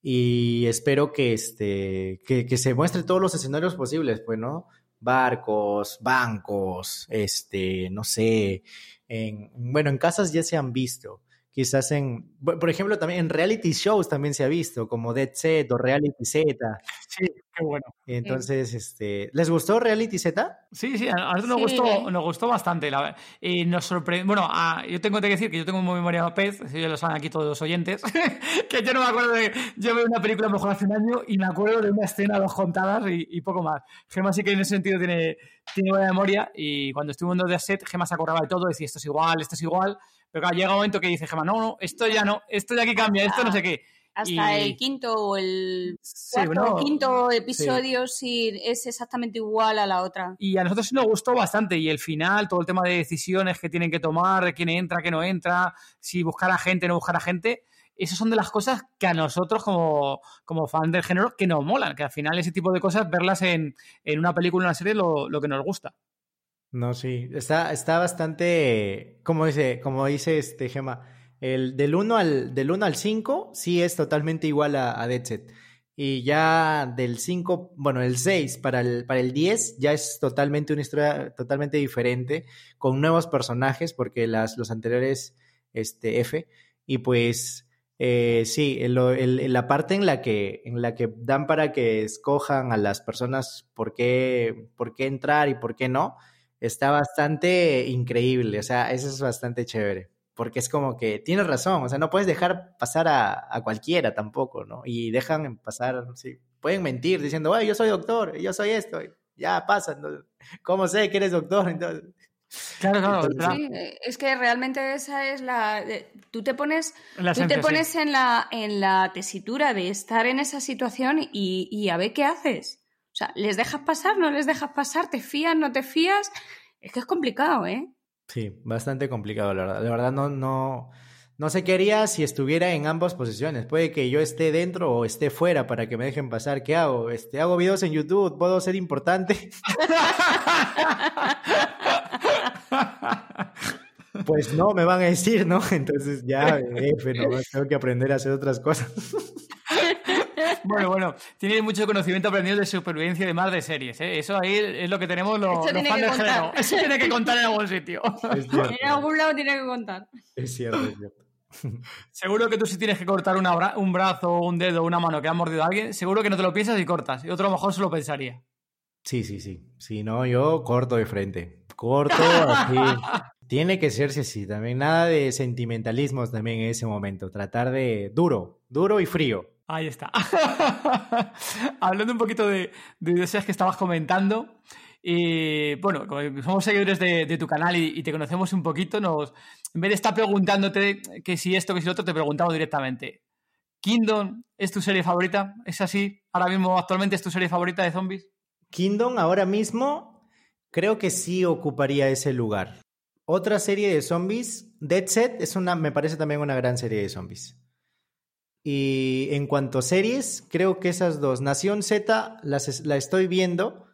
y espero que, este, que, que, se muestre todos los escenarios posibles, pues, ¿no? Barcos, bancos, este, no sé, en, bueno, en casas ya se han visto, quizás en, por ejemplo, también en reality shows también se ha visto, como Dead Set o Reality Z. Sí, qué bueno. Entonces, este, ¿les gustó Reality Z? Sí, sí, a nosotros nos, gustó, nos gustó bastante. La, y nos sorprendió, bueno, yo tengo que decir que yo tengo muy memoria pez, ya lo saben aquí todos los oyentes, que yo no me acuerdo de, yo veo una película mejor hace un año y me acuerdo de una escena, dos contadas y, y poco más. Gemma sí que en ese sentido tiene, tiene buena memoria y cuando estuvo en Dead Set, Gemma se acordaba de todo, decía esto es igual, esto es igual, pero llega un momento que dice Gemma, no, no, esto ya no, esto ya aquí cambia, esto no sé qué. Hasta el quinto o el cuarto quinto episodio sí. es exactamente igual a la otra. Y a nosotros sí nos gustó bastante. Y el final, todo el tema de decisiones que tienen que tomar, quién entra, quién no entra, si buscar a gente, no buscar a gente. Esas son de las cosas que a nosotros, como, como fan del género, que nos molan. Que al final ese tipo de cosas, verlas en, en una película, en una serie, lo, lo que nos gusta. No, sí, está, está bastante, como dice, como dice este Gema, el del 1 al, del 1 al 5 sí es totalmente igual a, a Dead Set. Y ya del 5, bueno, el 6 para el, para el 10 ya es totalmente una historia totalmente diferente, con nuevos personajes, porque las, los anteriores, este, F, y pues eh, sí, el, la parte en la, que, en la que dan para que escojan a las personas por qué, por qué entrar y por qué no, está bastante increíble, o sea, eso es bastante chévere, porque es como que tienes razón, o sea, no puedes dejar pasar a, a cualquiera tampoco, ¿no? Y dejan pasar, sí, pueden mentir diciendo, ay, yo soy doctor, yo soy esto, ya pasa, ¿no? ¿cómo sé que eres doctor? Entonces... Claro, claro, sí, es que realmente esa es la. Tú te pones, la tú te pones en, la, en la tesitura de estar en esa situación y, y a ver qué haces. Sea, ¿les dejas pasar? ¿No les dejas pasar? ¿Te fías? ¿No te fías? Es que es complicado, ¿eh? Sí, bastante complicado, la verdad. De verdad, no, no, no sé qué haría si estuviera en ambas posiciones. Puede que yo esté dentro o esté fuera para que me dejen pasar. ¿Qué hago? Este, hago videos en YouTube, puedo ser importante. pues no, me van a decir, ¿no? Entonces ya, F, no, tengo que aprender a hacer otras cosas. Bueno, bueno, tiene mucho conocimiento aprendido de supervivencia de más de series, ¿eh? Eso ahí es lo que tenemos los, los fans del género. Eso tiene que contar en algún sitio. en algún lado tiene que contar. Es cierto, es cierto. Seguro que tú si tienes que cortar una bra un brazo, un dedo, una mano que ha mordido a alguien, seguro que no te lo piensas y cortas. Y otro a lo mejor se lo pensaría. Sí, sí, sí. Si no, yo corto de frente. Corto así. Tiene que ser sí, también. Nada de sentimentalismos también en ese momento. Tratar de duro, duro y frío. Ahí está. Hablando un poquito de, de deseos que estabas comentando. Y bueno, como somos seguidores de, tu canal y, te conocemos un poquito, nos, en vez de estar preguntándote que si esto, que si lo otro, te preguntamos directamente. ¿Kingdom es tu serie favorita? ¿Es así? ¿Ahora mismo, actualmente, es tu serie favorita de zombies? Kingdom, ahora mismo, creo que sí ocuparía ese lugar. Otra serie de zombies, Dead Set, es una, me parece también una gran serie de zombies. Y en cuanto a series, creo que esas dos, Nación Z, las, la estoy viendo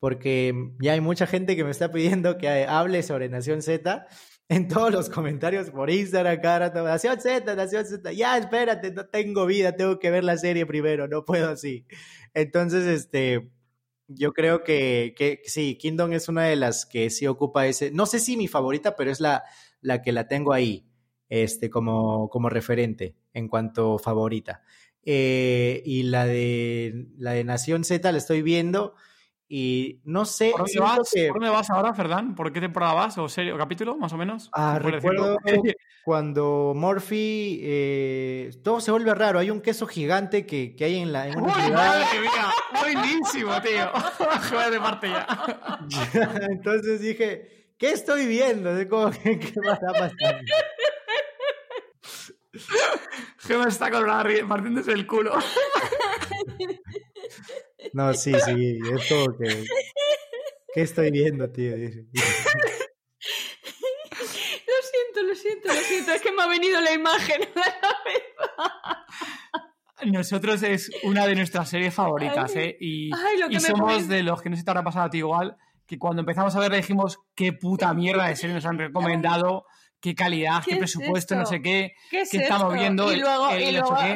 porque ya hay mucha gente que me está pidiendo que hable sobre Nación Z en todos los comentarios por Instagram, cara, Nación Z, Nación Z, ya espérate, no tengo vida, tengo que ver la serie primero, no puedo así. Entonces, este, yo creo que, que sí, Kingdom es una de las que sí ocupa ese, no sé si mi favorita, pero es la, la que la tengo ahí, este, como, como referente en cuanto favorita. Eh, y la de, la de Nación Z la estoy viendo y no sé. ¿Por dónde, vas, ahora, Ferdán? ¿Por qué temporada vas? ¿O serie o capítulo, más o menos? Ah, recuerdo cuando Morphy. Eh, todo se vuelve raro. Hay un queso gigante que, que hay en la. En una ¡Uy, madre mía! Buenísimo, tío. Joder, de parte ya. Entonces dije, ¿qué estoy viendo? ¿Cómo, ¿Qué, está pasando? Gemma está con la partiéndose el culo. No, sí, sí, es todo que. ¿Qué estoy viendo, tío? Lo siento, lo siento, lo siento. Es que me ha venido la imagen a la cabeza. Nosotros es una de nuestras series favoritas, ¿eh? Y, y somos de los que no sé si te habrá pasado a ti igual, que cuando empezamos a ver dijimos qué puta mierda de serie nos han recomendado qué calidad, qué, presupuesto, no sé qué, qué, estamos viendo. Y luego,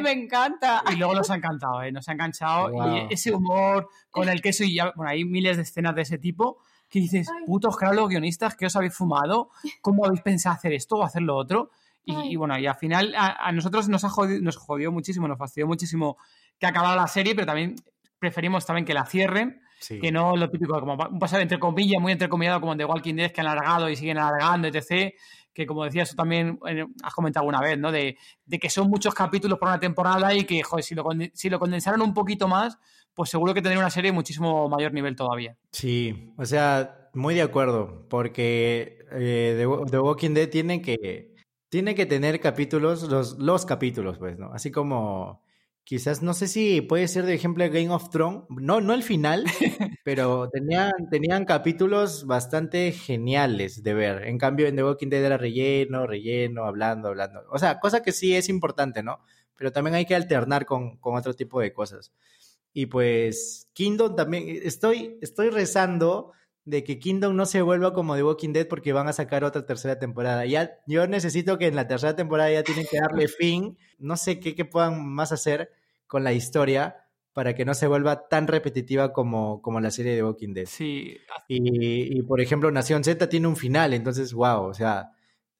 me encanta. Y luego nos ha encantado, ¿eh? nos ha enganchado. Y ese humor con el queso y ya, bueno, hay miles de escenas de ese tipo que dices, putos, claro, los guionistas, ¿qué os habéis fumado? ¿Cómo habéis pensado hacer esto o hacer lo otro? Y, bueno, y al final a, nosotros nos, ha jodido, nos jodió muchísimo, nos fastidió muchísimo que acabara la serie, pero también preferimos también que la cierren. Que no lo típico, como un pasar entre comillas, muy entrecomillado, como de Walking Dead, que han alargado y siguen alargando, etc que como decías tú también eh, has comentado alguna vez, ¿no? De, que son muchos capítulos por una temporada y que, joder, si lo, si lo condensaron un poquito más, pues seguro que tendría una serie de muchísimo mayor nivel todavía. Sí, o sea, muy de acuerdo, porque eh, The, Walking Dead tiene que, tiene que tener capítulos, los, los capítulos, pues, ¿no? Así como quizás, no sé si puede ser de ejemplo Game of Thrones, no, no el final, pero tenían, tenían capítulos bastante geniales de ver. En cambio, en The Walking Dead era relleno, relleno, hablando, hablando. O sea, cosa que sí es importante, ¿no? Pero también hay que alternar con, con otro tipo de cosas. Y pues, Kingdom también, estoy, estoy rezando de que Kingdom no se vuelva como The Walking Dead porque van a sacar otra tercera temporada. Ya, yo necesito que en la tercera temporada ya tienen que darle fin. No sé qué, qué puedan más hacer con la historia para que no se vuelva tan repetitiva como, como la serie de Walking Dead. Sí. Y, y, por ejemplo, Nación Z tiene un final, entonces, wow, o sea,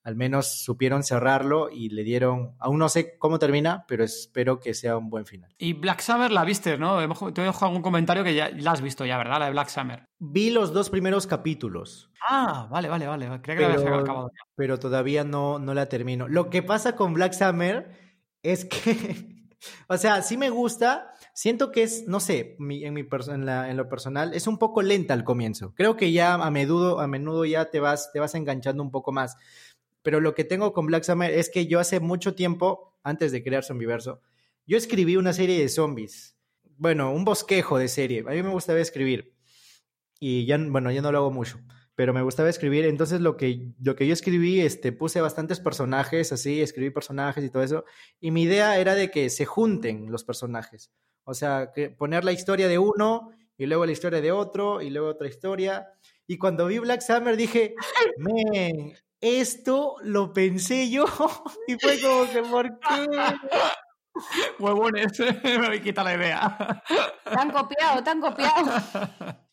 al menos supieron cerrarlo y le dieron, aún no sé cómo termina, pero espero que sea un buen final. Y Black Summer la viste, ¿no? Te dejo algún comentario que ya la has visto ya, ¿verdad? La de Black Summer. Vi los dos primeros capítulos. Ah, vale, vale, vale. Creo que pero, la acabado ya. Pero todavía no, no la termino. Lo que pasa con Black Summer es que, o sea, sí me gusta. Siento que es, no sé, en, mi en, en, lo personal, es un poco lenta al comienzo. Creo que ya a menudo, a menudo ya te vas, te vas enganchando un poco más. Pero lo que tengo con Black Summer es que yo hace mucho tiempo, antes de crear Zombiverso, yo escribí una serie de zombies. Bueno, un bosquejo de serie. A mí me gustaba escribir. Y ya, bueno, ya no lo hago mucho. Pero me gustaba escribir. Entonces lo que, lo que yo escribí, este, puse bastantes personajes, así, escribí personajes y todo eso. Y mi idea era de que se junten los personajes. O sea, que poner la historia de uno y luego la historia de otro y luego otra historia. Y cuando vi Black Summer dije, men, esto lo pensé yo y fue como que, ¿por qué? Huevones, me quita la idea. Tan copiado, tan copiado.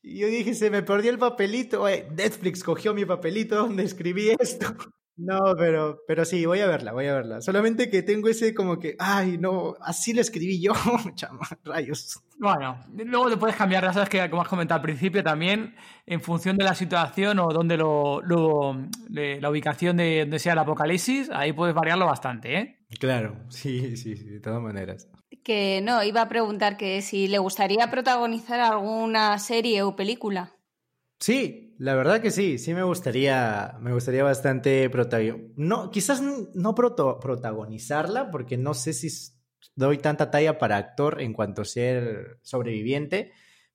Y yo dije, se me perdió el papelito. Netflix cogió mi papelito donde escribí esto. No, pero, pero sí, voy a verla, voy a verla. Solamente que tengo ese como que, ay, no, así lo escribí yo, chama, rayos. Bueno, luego te puedes cambiar, ya sabes que como has comentado al principio también, en función de la situación o donde lo, la ubicación de donde sea el apocalipsis, ahí puedes variarlo bastante, ¿eh? Claro, sí, sí, sí, de todas maneras. Que no, iba a preguntar que si le gustaría protagonizar alguna serie o película. Sí, la verdad que sí, sí me gustaría, me gustaría bastante protagonizar. No, quizás no protagonizarla, porque no sé si doy tanta talla para actor en cuanto a ser sobreviviente,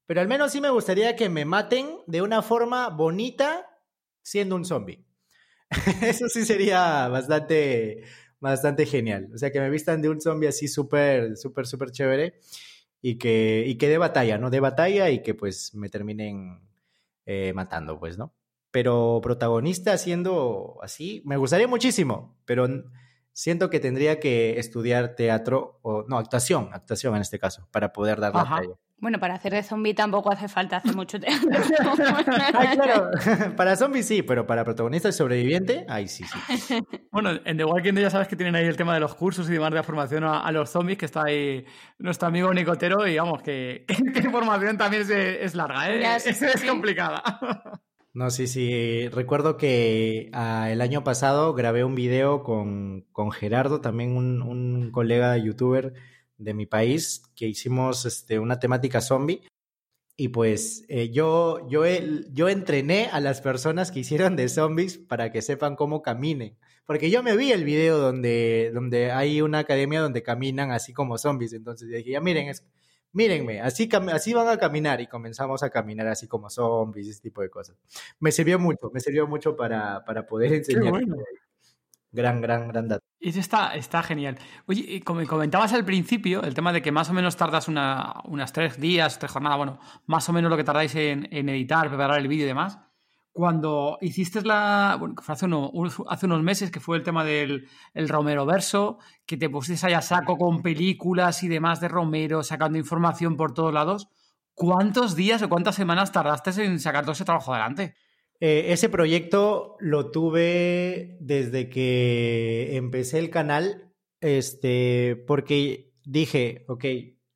pero al menos sí me gustaría que me maten de una forma bonita siendo un zombie. Eso sí sería bastante, bastante genial. O sea, que me vistan de un zombie así súper, súper, súper chévere y que, y que dé batalla, ¿no? De batalla y que pues me terminen eh, matando, pues, ¿no? Pero protagonista siendo así, me gustaría muchísimo, pero siento que tendría que estudiar teatro o no, actuación, actuación en este caso, para poder dar la talla. Bueno, para hacer de zombie tampoco hace falta hacer mucho teatro. claro. para zombie sí, pero para protagonista y sobreviviente, ahí sí, sí. Bueno, en The Walking Dead ya sabes que tienen ahí el tema de los cursos y demás de formación a, los zombies, que está ahí nuestro amigo Nicotero, y vamos, que, que, formación también es, larga, ¿eh? Es, es complicada. No, sí, sí. Recuerdo que ah, el año pasado grabé un video con, con Gerardo, también un, un colega youtuber de mi país, que hicimos este, una temática zombie. Y pues eh, yo, yo, yo entrené a las personas que hicieron de zombies para que sepan cómo caminen. Porque yo me vi el video donde, donde hay una academia donde caminan así como zombies. Entonces dije, ya miren, es, mírenme, así, así van a caminar. Y comenzamos a caminar así como zombies, ese tipo de cosas. Me sirvió mucho, me sirvió mucho para, para poder enseñar. Gran, gran, gran dato. Y eso está, está genial. Oye, como comentabas al principio, el tema de que más o menos tardas una, unas tres días, tres jornadas, bueno, más o menos lo que tardáis en, editar, preparar el vídeo y demás. Cuando hiciste la. Bueno, fue hace, unos meses que fue el tema del el Romero Verso, que te pusiste allá a saco con películas y demás de Romero, sacando información por todos lados. ¿Cuántos días o cuántas semanas tardaste en sacar todo ese trabajo adelante? Eh, ese proyecto lo tuve desde que empecé el canal, este, porque dije, ok,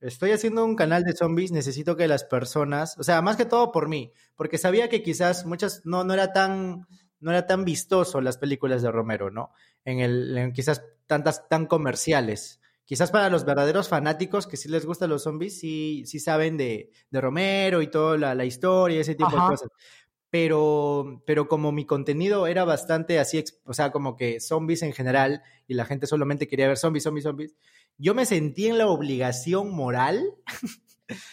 estoy haciendo un canal de zombies, necesito que las personas, o sea, más que todo por mí, porque sabía que quizás muchas, no, no era tan, no era tan vistoso las películas de Romero, ¿no? En el, quizás tantas, tan comerciales. Quizás para los verdaderos fanáticos que sí les gustan los zombies, sí, sí saben de, de Romero y toda la, la historia, ese tipo de cosas pero, pero como mi contenido era bastante así, o sea, como que zombies en general y la gente solamente quería ver zombies, zombies, zombies, yo me sentí en la obligación moral.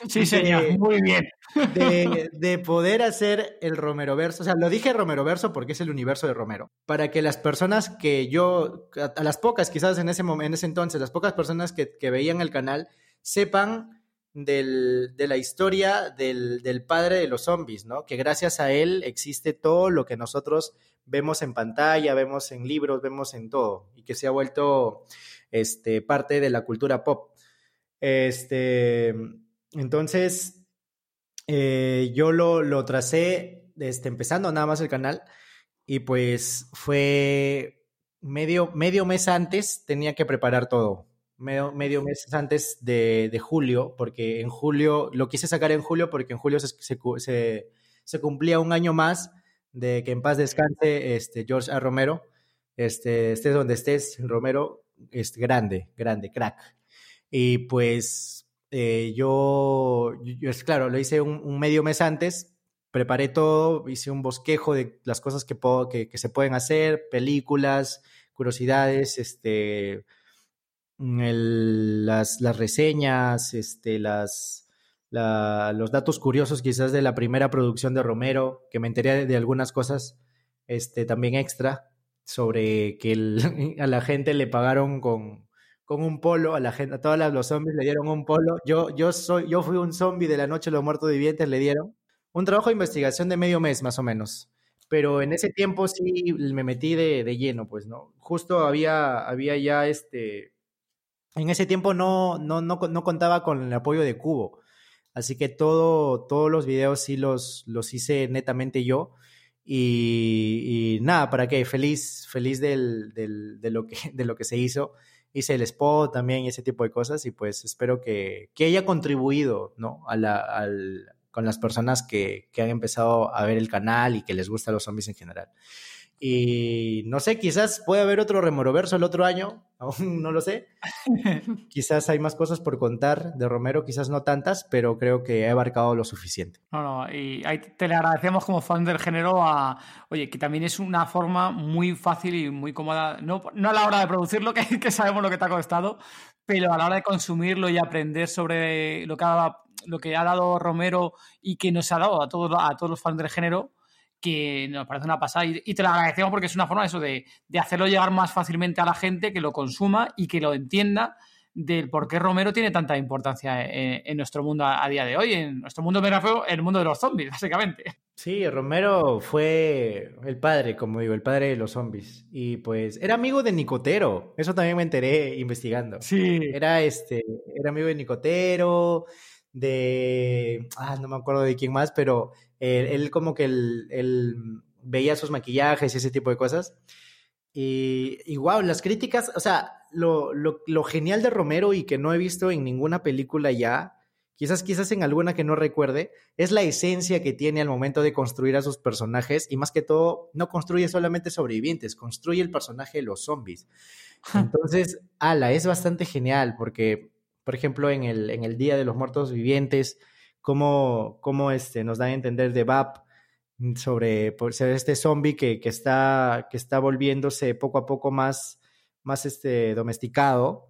Sí, señor, muy bien. De, de, poder hacer el Romero Verso. O sea, lo dije Romero Verso porque es el universo de Romero. Para que las personas que yo, a, las pocas quizás en ese, en ese entonces, las pocas personas que, que veían el canal, sepan del, de la historia del, del, padre de los zombies, ¿no? Que gracias a él existe todo lo que nosotros vemos en pantalla, vemos en libros, vemos en todo, y que se ha vuelto este, parte de la cultura pop. Este, entonces, eh, yo lo, lo tracé este, empezando nada más el canal, y pues fue medio, medio mes antes tenía que preparar todo medio, medio mes antes de, de, julio, porque en julio, lo quise sacar en julio porque en julio se, se, se, cumplía un año más de que en paz descanse este, George A. Romero. Este, estés donde estés, Romero es grande, grande, crack. Y pues eh, yo, yo, es claro, lo hice un, medio mes antes, preparé todo, hice un bosquejo de las cosas que, puedo, que, que se pueden hacer, películas, curiosidades, este, el, las, las, reseñas, este, las, la, los datos curiosos quizás de la primera producción de Romero, que me enteré de, algunas cosas este, también extra sobre que a la gente le pagaron con, con un polo, a la gente, a todos los zombies le dieron un polo. Yo, yo, soy, yo fui un zombie de la noche los muertos vivientes, le dieron un trabajo de investigación de medio mes más o menos. Pero en ese tiempo sí me metí de, de lleno, pues, ¿no? Justo había, había ya este, en ese tiempo no, no, no, no, contaba con el apoyo de Cubo. Así que todo, todos los videos sí los, los hice netamente yo. Y, nada, ¿para qué? Feliz, feliz del, del, de, lo que, de lo que se hizo. Hice el spot también y ese tipo de cosas y pues espero que, que haya contribuido, ¿no? A la, al, con las personas que, que han empezado a ver el canal y que les gustan los zombies en general. Y no sé, quizás puede haber otro Remoroverso el otro año, aún no lo sé. quizás hay más cosas por contar de Romero, quizás no tantas, pero creo que he abarcado lo suficiente. No, no, y ahí te le agradecemos como fan del género a, oye, que también es una forma muy fácil y muy cómoda, no, no a la hora de producirlo, que, que sabemos lo que te ha costado, pero a la hora de consumirlo y aprender sobre lo que ha, lo que ha dado Romero y que nos ha dado a todos, a todos los fans del género, que nos parece una pasada y, te lo agradecemos porque es una forma eso de, de, hacerlo llegar más fácilmente a la gente, que lo consuma y que lo entienda del por qué Romero tiene tanta importancia en, nuestro mundo a, día de hoy, en nuestro mundo en el mundo de los zombies, básicamente. Sí, Romero fue el padre, como digo, el padre de los zombies. Y pues era amigo de Nicotero. Eso también me enteré investigando. Sí. Era este, era amigo de Nicotero, de. Ah, no me acuerdo de quién más, pero él, como que él, veía sus maquillajes y ese tipo de cosas. Y, y wow, las críticas, o sea, lo, lo, lo, genial de Romero y que no he visto en ninguna película ya, quizás, quizás en alguna que no recuerde, es la esencia que tiene al momento de construir a sus personajes y más que todo, no construye solamente sobrevivientes, construye el personaje de los zombies. Entonces, ala, es bastante genial porque, por ejemplo, en el, en el Día de los Muertos Vivientes, cómo, cómo este, nos dan a entender de Bap sobre pues, este zombie que, que, está, que está volviéndose poco a poco más, más este, domesticado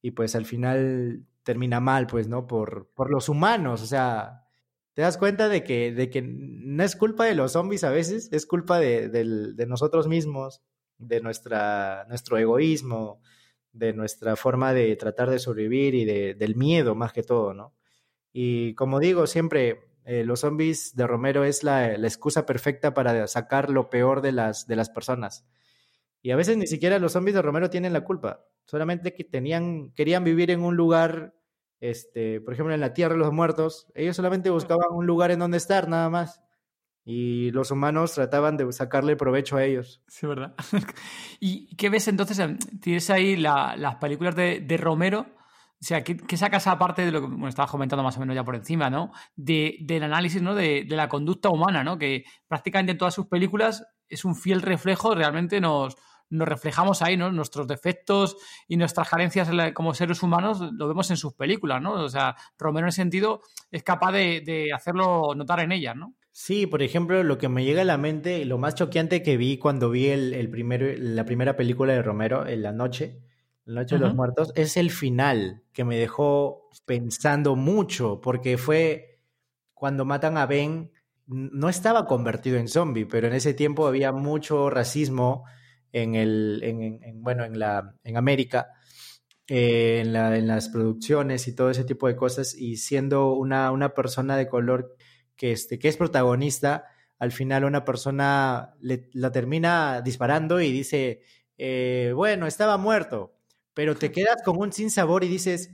y pues al final termina mal, pues, ¿no? Por, por los humanos, o sea, te das cuenta de que, de que no es culpa de los zombies a veces, es culpa de, de nosotros mismos, de nuestra, nuestro egoísmo, de nuestra forma de tratar de sobrevivir y de, del miedo más que todo, ¿no? Y como digo, siempre eh, los zombies de Romero es la, excusa perfecta para sacar lo peor de las, de las personas. Y a veces ni siquiera los zombies de Romero tienen la culpa. Solamente que tenían, querían vivir en un lugar, este, por ejemplo, en la Tierra de los Muertos. Ellos solamente buscaban un lugar en donde estar, nada más. Y los humanos trataban de sacarle provecho a ellos. Sí, ¿verdad? ¿Y qué ves entonces? Tienes ahí las películas de, de Romero o sea, ¿qué, qué sacas aparte de lo que bueno, estabas comentando más o menos ya por encima, ¿no? De, del análisis, ¿no? De, de, la conducta humana, ¿no? Que prácticamente en todas sus películas es un fiel reflejo, realmente nos, nos reflejamos ahí, ¿no? Nuestros defectos y nuestras carencias como seres humanos lo vemos en sus películas, ¿no? O sea, Romero en ese sentido es capaz de, de hacerlo notar en ellas, ¿no? Sí, por ejemplo, lo que me llega a la mente, lo más choqueante que vi cuando vi el, el primero, la primera película de Romero, En la noche, la Noche de los Muertos, es el final que me dejó pensando mucho, porque fue cuando matan a Ben, no estaba convertido en zombie, pero en ese tiempo había mucho racismo en el, en, bueno, en la, en América, eh, en, la, en, las producciones y todo ese tipo de cosas, y siendo una, una persona de color que, este, que es protagonista, al final una persona le, la termina disparando y dice, eh, bueno, estaba muerto, pero te quedas con un sin sabor y dices,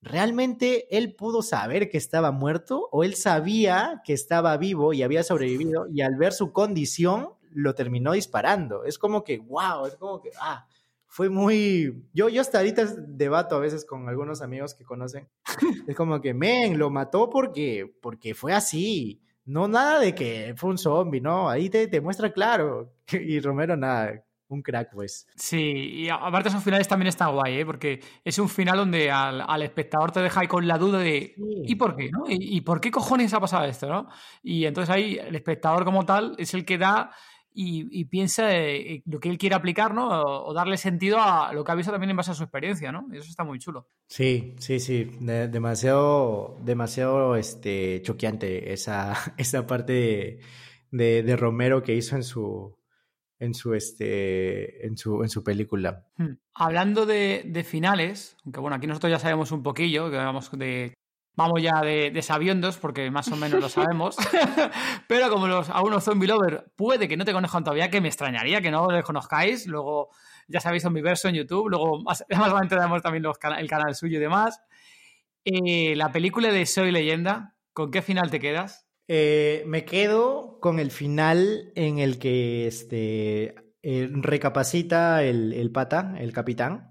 ¿realmente él pudo saber que estaba muerto o él sabía que estaba vivo y había sobrevivido y al ver su condición lo terminó disparando? Es como que, wow, es como que, ah, fue muy... Yo, yo hasta ahorita debato a veces con algunos amigos que conocen. Es como que, men, lo mató porque, porque fue así. No nada de que fue un zombie, ¿no? Ahí te, te muestra claro. Y Romero nada, un crack, pues. Sí, y aparte esos finales también están guay, ¿eh? porque es un final donde al, espectador te deja ahí con la duda de ¿y por qué? ¿no? ¿Y, por qué cojones ha pasado esto? ¿no? Y entonces ahí el espectador como tal es el que da y, piensa lo que él quiere aplicar, ¿no? O, darle sentido a lo que ha visto también en base a su experiencia, ¿no? Y eso está muy chulo. Sí, sí, sí. demasiado, demasiado este, choqueante esa, esa parte de Romero que hizo en su, en su, este, en su, en su película. Hmm. Hablando de, finales, aunque bueno, aquí nosotros ya sabemos un poquillo, que vamos de... Vamos ya de, de sabiondos porque más o menos lo sabemos. Pero como los, a unos zombie lover puede que no te conozcan todavía, que me extrañaría que no les conozcáis. Luego ya sabéis Zombiverso en YouTube. Luego más, más adelante tenemos también los, el canal suyo y demás. Eh, la película de Soy Leyenda, ¿con qué final te quedas? Eh, me quedo con el final en el que este, eh, recapacita el, el, pata, el capitán,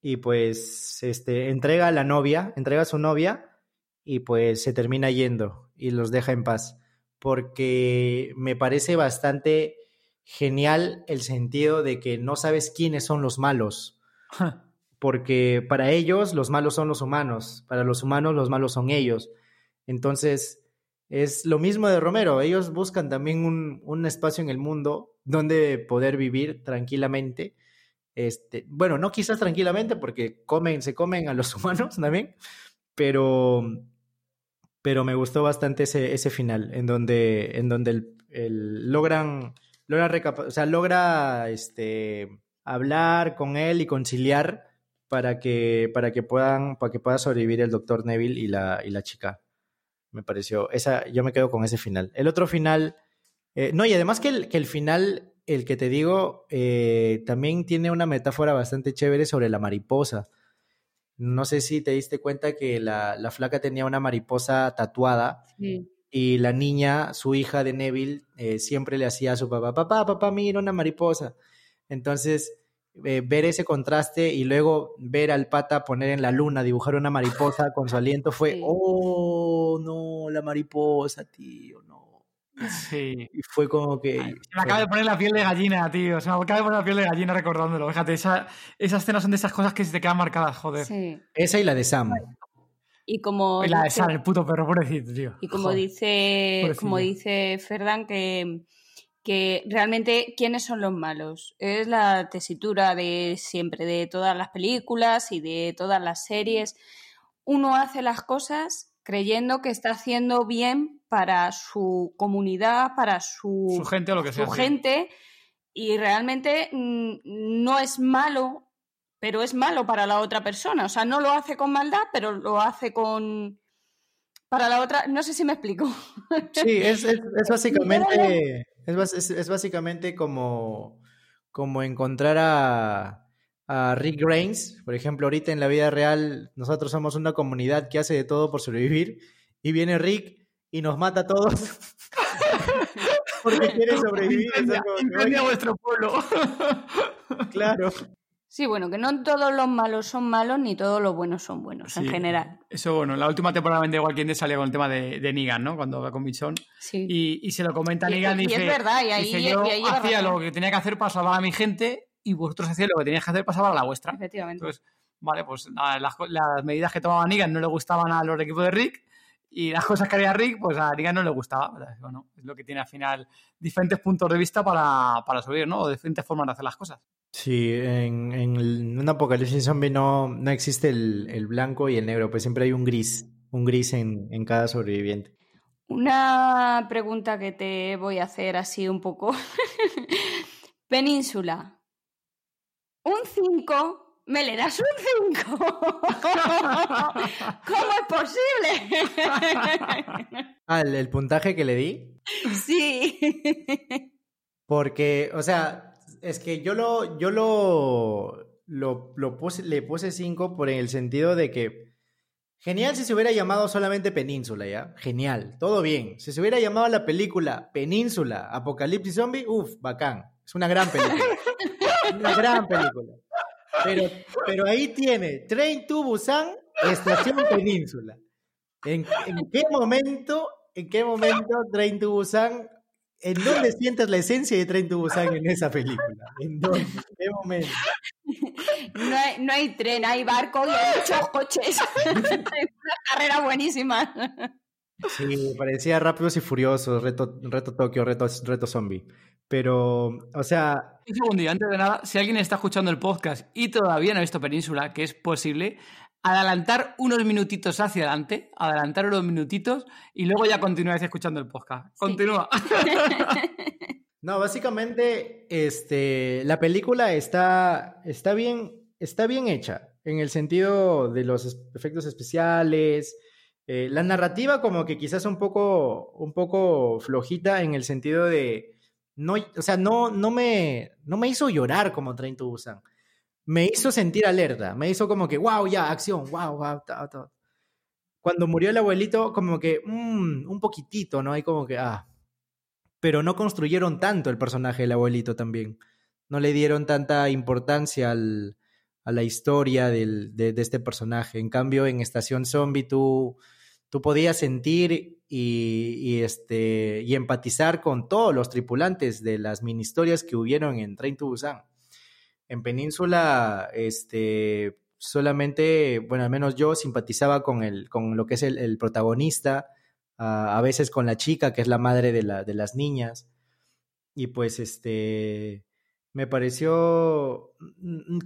y pues este, entrega a la novia, entrega a su novia, y pues se termina yendo y los deja en paz. Porque me parece bastante genial el sentido de que no sabes quiénes son los malos. Porque para ellos los malos son los humanos, para los humanos los malos son ellos. Entonces, es lo mismo de Romero. Ellos buscan también un, espacio en el mundo donde poder vivir tranquilamente. Este, bueno, no quizás tranquilamente porque comen, se comen a los humanos también, pero, pero me gustó bastante ese, ese final, en donde, en donde el, el logran, logra, o sea, logra este, hablar con él y conciliar para que, para que puedan, para que pueda sobrevivir el doctor Neville y la, y la chica me pareció. Esa, yo me quedo con ese final. El otro final. Eh, no, y además que el, que el final, el que te digo, eh, también tiene una metáfora bastante chévere sobre la mariposa. No sé si te diste cuenta que la, la flaca tenía una mariposa tatuada y la niña, su hija de Neville, eh, siempre le hacía a su papá, papá, papá, mira una mariposa. Entonces, eh, ver ese contraste y luego ver al pata poner en la luna, dibujar una mariposa con su aliento fue, oh, la mariposa, tío, no. Sí. Y fue como que... se me acaba de poner la piel de gallina, tío. Se me acaba de poner la piel de gallina recordándolo. Fíjate, esa, esas escenas son de esas cosas que se te quedan marcadas, joder. Sí. Esa y la de Sam. Y como Y la de Sam, el puto perro, pobrecito, tío. Y como Joder. dice, pobrecillo. como dice Ferdan, que, que realmente quiénes son los malos. Es la tesitura de siempre, de todas las películas y de todas las series. Uno hace las cosas creyendo que está haciendo bien para su comunidad, para su, Su gente o lo que sea. su gente, y realmente mm, no es malo, pero es malo para la otra persona. O sea, no lo hace con maldad, pero lo hace con... Para la otra, no sé si me explico. Sí, es, es, es básicamente, es, bas- es- es básicamente como, como encontrar a, a Rick Graines. Por ejemplo, ahorita en la vida real nosotros somos una comunidad que hace de todo por sobrevivir y viene Rick y nos mata a todos porque quiere sobrevivir. Es Incendia, vuestro pueblo. claro. Sí, bueno, que no todos los malos son malos ni todos los buenos son buenos en general. Eso, bueno, la última temporada de Walking Dead salía con el tema de, de Negan, ¿no? Cuando va con Michonne. Sí. Y, y se lo comenta a Y- Negan y, y es dice, verdad, y ahí- dice, y yo ahí hacía razón". lo que tenía que hacer para salvar a mi gente y vosotros hacíais lo que teníais que hacer para salvar a la vuestra. Efectivamente. Entonces, vale, pues las, medidas que tomaba Negan no le gustaban a los equipos de Rick y las cosas que haría Rick, pues a Negan no le gustaba. Bueno, es lo que tiene al final diferentes puntos de vista para, para subir, ¿no? O diferentes formas de hacer las cosas. Sí, en, en el- un apocalipsis zombie no, no existe el, el blanco y el negro, pues siempre hay un gris, un gris en, en cada sobreviviente. Una pregunta que te voy a hacer así un poco. Península. Un 5, ¿me le das un 5? ¿Cómo es posible? Ah, el, el puntaje que le di. sí. Porque, o sea, es que yo lo, yo lo, lo, lo puse, le puse 5 por el sentido de que genial si se hubiera llamado solamente Península, ¿ya? Genial, todo bien. Si se hubiera llamado la película Península, Apocalipsis Zombie, uff, bacán. Es una gran película. una gran película. Pero, pero ahí tiene Train to Busan, Estación Península. ¿En, en qué momento, en qué momento Train to Busan ¿En dónde sientes la esencia de Train to Busan en esa película? ¿En dónde? ¿En qué momento? No hay, no hay tren, hay barco y hay muchos coches. Una carrera buenísima. Sí, parecía Rápidos y Furiosos, Reto, reto Tokio, reto, reto Zombie. Pero, o sea, Un segundillo, antes de nada, si alguien está escuchando el podcast y todavía no ha visto Península, que es posible, adelantar unos minutitos hacia adelante, adelantar unos minutitos y luego ya continuáis escuchando el podcast. Continúa. no, básicamente, este, la película está, está bien, está bien hecha, en el sentido de los efectos especiales, eh, la narrativa como que quizás un poco, un poco flojita en el sentido de, no, o sea, no, no me, no me hizo llorar como Train to Busan. Me hizo sentir alerta, me hizo como que, wow, ya, acción, wow, wow, ta, ta. cuando murió el abuelito, como que mm, un poquitito, ¿no? Hay como que, ah. Pero no construyeron tanto el personaje del abuelito también. No le dieron tanta importancia al, a la historia del, de, de, este personaje. En cambio, en Estación Zombie tú, tú podías sentir y, este, y empatizar con todos los tripulantes de las mini historias que hubieron en Train to Busan. En Península, este, solamente, bueno, al menos yo simpatizaba con, el, con lo que es el, protagonista, a, veces con la chica, que es la madre de, la, de las niñas. Y pues, este, me pareció,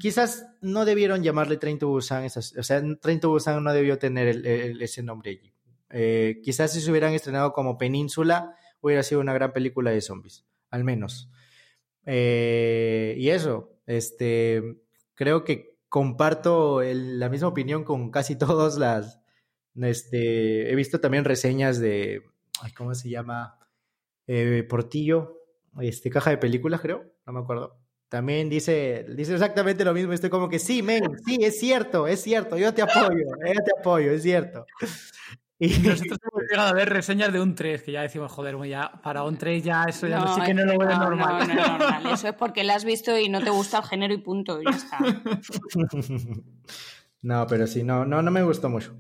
quizás no debieron llamarle Train to Busan, esas, o sea, Train to Busan no debió tener el, ese nombre allí. Eh, quizás si se hubieran estrenado como Península, hubiera sido una gran película de zombies, al menos. Eh, y eso, este, creo que comparto la misma opinión con casi todas las, este, he visto también reseñas de, ¿cómo se llama? Eh, Portillo, este, caja de películas, creo, no me acuerdo. También dice, dice exactamente lo mismo. Estoy como que sí, men, sí, es cierto, es cierto, yo te apoyo, yo te apoyo, es cierto. Y nosotros hemos llegado a ver reseñas de un 3, que ya decimos, joder, ya para un 3 ya eso ya no, no sí que no lo veo no, normal. No, no, normal. Eso es porque lo has visto y no te gusta el género y punto, y ya está. no, pero sí, no, no, no me gustó mucho.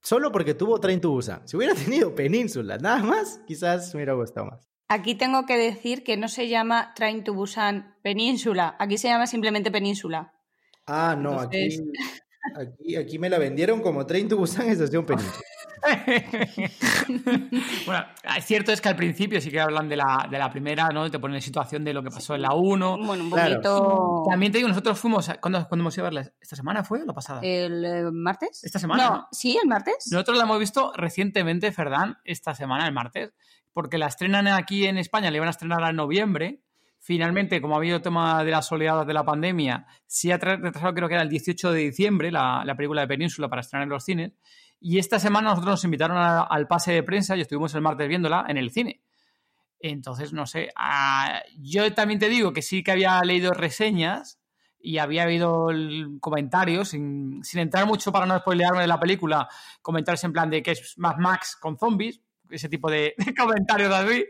Solo porque tuvo Train to Busan. Si hubiera tenido Península, nada más, quizás me hubiera gustado más. Aquí tengo que decir que no se llama Train to Busan Península, aquí se llama simplemente Península. Ah, no, Entonces... aquí, aquí, aquí me la vendieron como Train to Busan Estación Península. bueno, es cierto es que al principio sí que hablan de la, de la primera, ¿no? Te ponen en situación de lo que pasó en la 1. Bueno, un poquito. Claro. También te digo, nosotros fuimos. ¿Cuándo, ¿cuándo hemos ido a verla? ¿Esta semana fue o la pasada? ¿El eh, martes? ¿Esta semana? No, no, sí, el martes. Nosotros la hemos visto recientemente, Ferdán, esta semana, el martes, porque la estrenan aquí en España, la iban a estrenar en noviembre. Finalmente, como ha habido tema de las oleadas de la pandemia, sí ha retrasado, creo que era el 18 de diciembre, la, la película de Península para estrenar en los cines. Y esta semana nosotros nos invitaron a, al pase de prensa y estuvimos el martes viéndola en el cine. Entonces, no sé, a, yo también te digo que sí que había leído reseñas y había habido comentarios, sin, entrar mucho para no spoilearme de la película, comentarios en plan de que es Mad Max con zombies, ese tipo de, de comentarios así.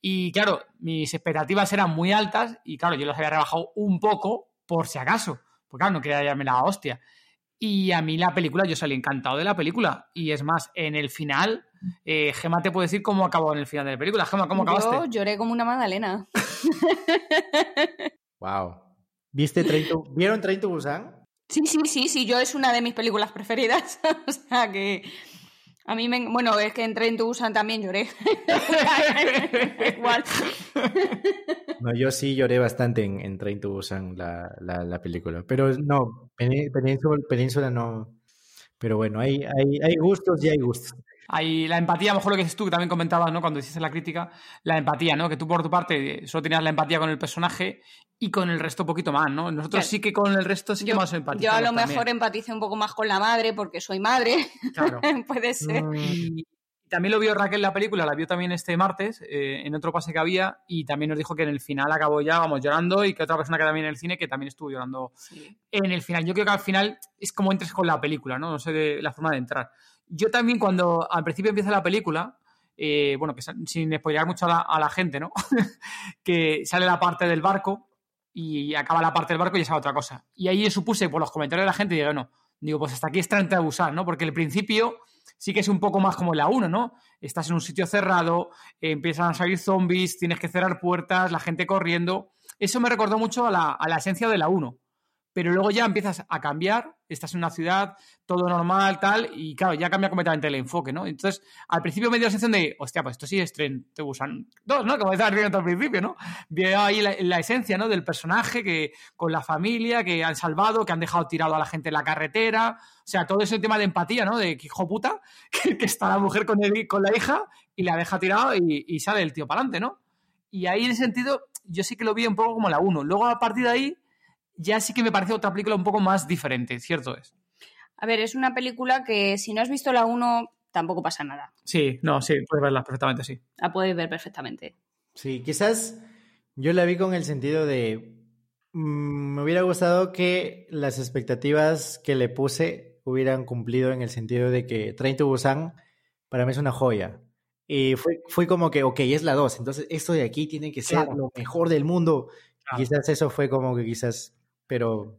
Y claro, mis expectativas eran muy altas y claro, yo las había rebajado un poco por si acaso, porque claro, no quería darme la hostia. Y a mí la película, yo salí encantado de la película. Y es más, en el final, eh, Gema te puede decir cómo acabó en el final de la película. Gema, ¿cómo acabaste? Yo lloré como una magdalena. wow. ¿Viste Train ¿Vieron Train to Busan? Sí, sí, sí, sí. Yo es una de mis películas preferidas. o sea que... A mí me... Bueno, es que en Train to Busan también lloré. Igual. No, yo sí lloré bastante en, en Train to Busan, la, la, la película. Pero no, Península, Península no. Pero bueno, hay, hay, hay gustos y hay gustos. Hay la empatía, a lo mejor lo que dices tú, que también comentabas, ¿no? Cuando hiciste la crítica, la empatía, ¿no? Que tú por tu parte solo tenías la empatía con el personaje y con el resto un poquito más, ¿no? Nosotros claro. sí que con el resto sí que yo, más empatía. Yo a lo mejor empatice un poco más con la madre porque soy madre. Claro. Puede ser. Y también lo vio Raquel la película, la vio también este martes, eh, en otro pase que había, y también nos dijo que en el final acabó ya, vamos, llorando, y que otra persona que también en el cine que también estuvo llorando sí. en el final. Yo creo que al final es como entres con la película, ¿no? No sé de la forma de entrar. Yo también cuando al principio empieza la película, eh, bueno, que sin spoilear mucho a la, a la gente, ¿no? que sale la parte del barco y acaba la parte del barco y esa otra cosa. Y ahí yo supuse por los comentarios de la gente, digo, no, digo, pues hasta aquí es Tren de abusar, ¿no? Porque el principio sí que es un poco más como la 1, ¿no? Estás en un sitio cerrado, empiezan a salir zombies, tienes que cerrar puertas, la gente corriendo. Eso me recordó mucho a la, a la esencia de la 1. Pero luego ya empiezas a cambiar, estás en una ciudad, todo normal, tal, y claro, ya cambia completamente el enfoque, ¿no? Entonces, al principio me dio la sensación de, hostia, pues esto sí es Tren te Busan 2, ¿no? Como estabas al principio, ¿no? Veo ahí la, la, esencia, ¿no? Del personaje que con la familia, que han salvado, que han dejado tirado a la gente en la carretera, o sea, todo ese tema de empatía, ¿no? De que hijo puta, que, está la mujer con, el, con la hija y la deja tirado y, sale el tío para adelante, ¿no? Y ahí en ese sentido, yo sí que lo vi un poco como la 1. Luego, a partir de ahí, ya sí que me parece otra película un poco más diferente, cierto es. A ver, es una película que si no has visto la 1 tampoco pasa nada. Sí, no, sí, puedes verla perfectamente, sí. La puedes ver perfectamente. Sí, quizás yo la vi con el sentido de mmm, me hubiera gustado que las expectativas que le puse hubieran cumplido en el sentido de que Train to Busan para mí es una joya. Y fue, fue como que, ok, es la 2, entonces esto de aquí tiene que ser lo mejor del mundo. Quizás eso fue como que quizás, pero...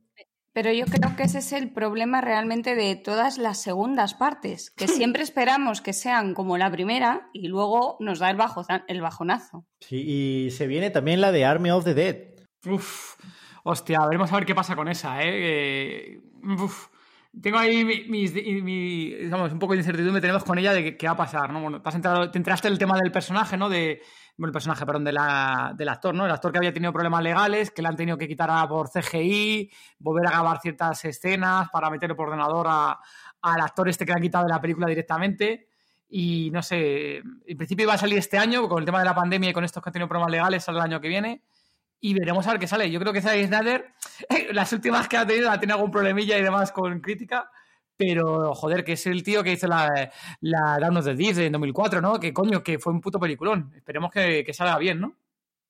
Pero yo creo que ese es el problema realmente de todas las segundas partes, que siempre esperamos que sean como la primera y luego nos da el, bajo, el bajonazo. Sí, y se viene también la de Army of the Dead. Uf, hostia, veremos a ver qué pasa con esa, ¿eh? uf, tengo ahí mis, digamos, un poco de incertidumbre tenemos con ella de qué va a pasar, ¿no? Bueno, te, has entrado, te entraste el tema del personaje, ¿no? De, el personaje, perdón, de la, del actor, ¿no? El actor que había tenido problemas legales, que le han tenido que quitar por CGI, volver a grabar ciertas escenas para meterlo por ordenador al actor este que le han quitado de la película directamente. Y no sé, en principio iba a salir este año, con el tema de la pandemia y con estos que han tenido problemas legales, sale el año que viene y veremos a ver qué sale. Yo creo que Zack Snyder, las últimas que ha tenido, ha tenido algún problemilla y demás con crítica, pero joder, que es el tío que hizo la, la Down of the Dead en 2004, ¿no? Que coño, que fue un puto peliculón. Esperemos que, salga bien, ¿no?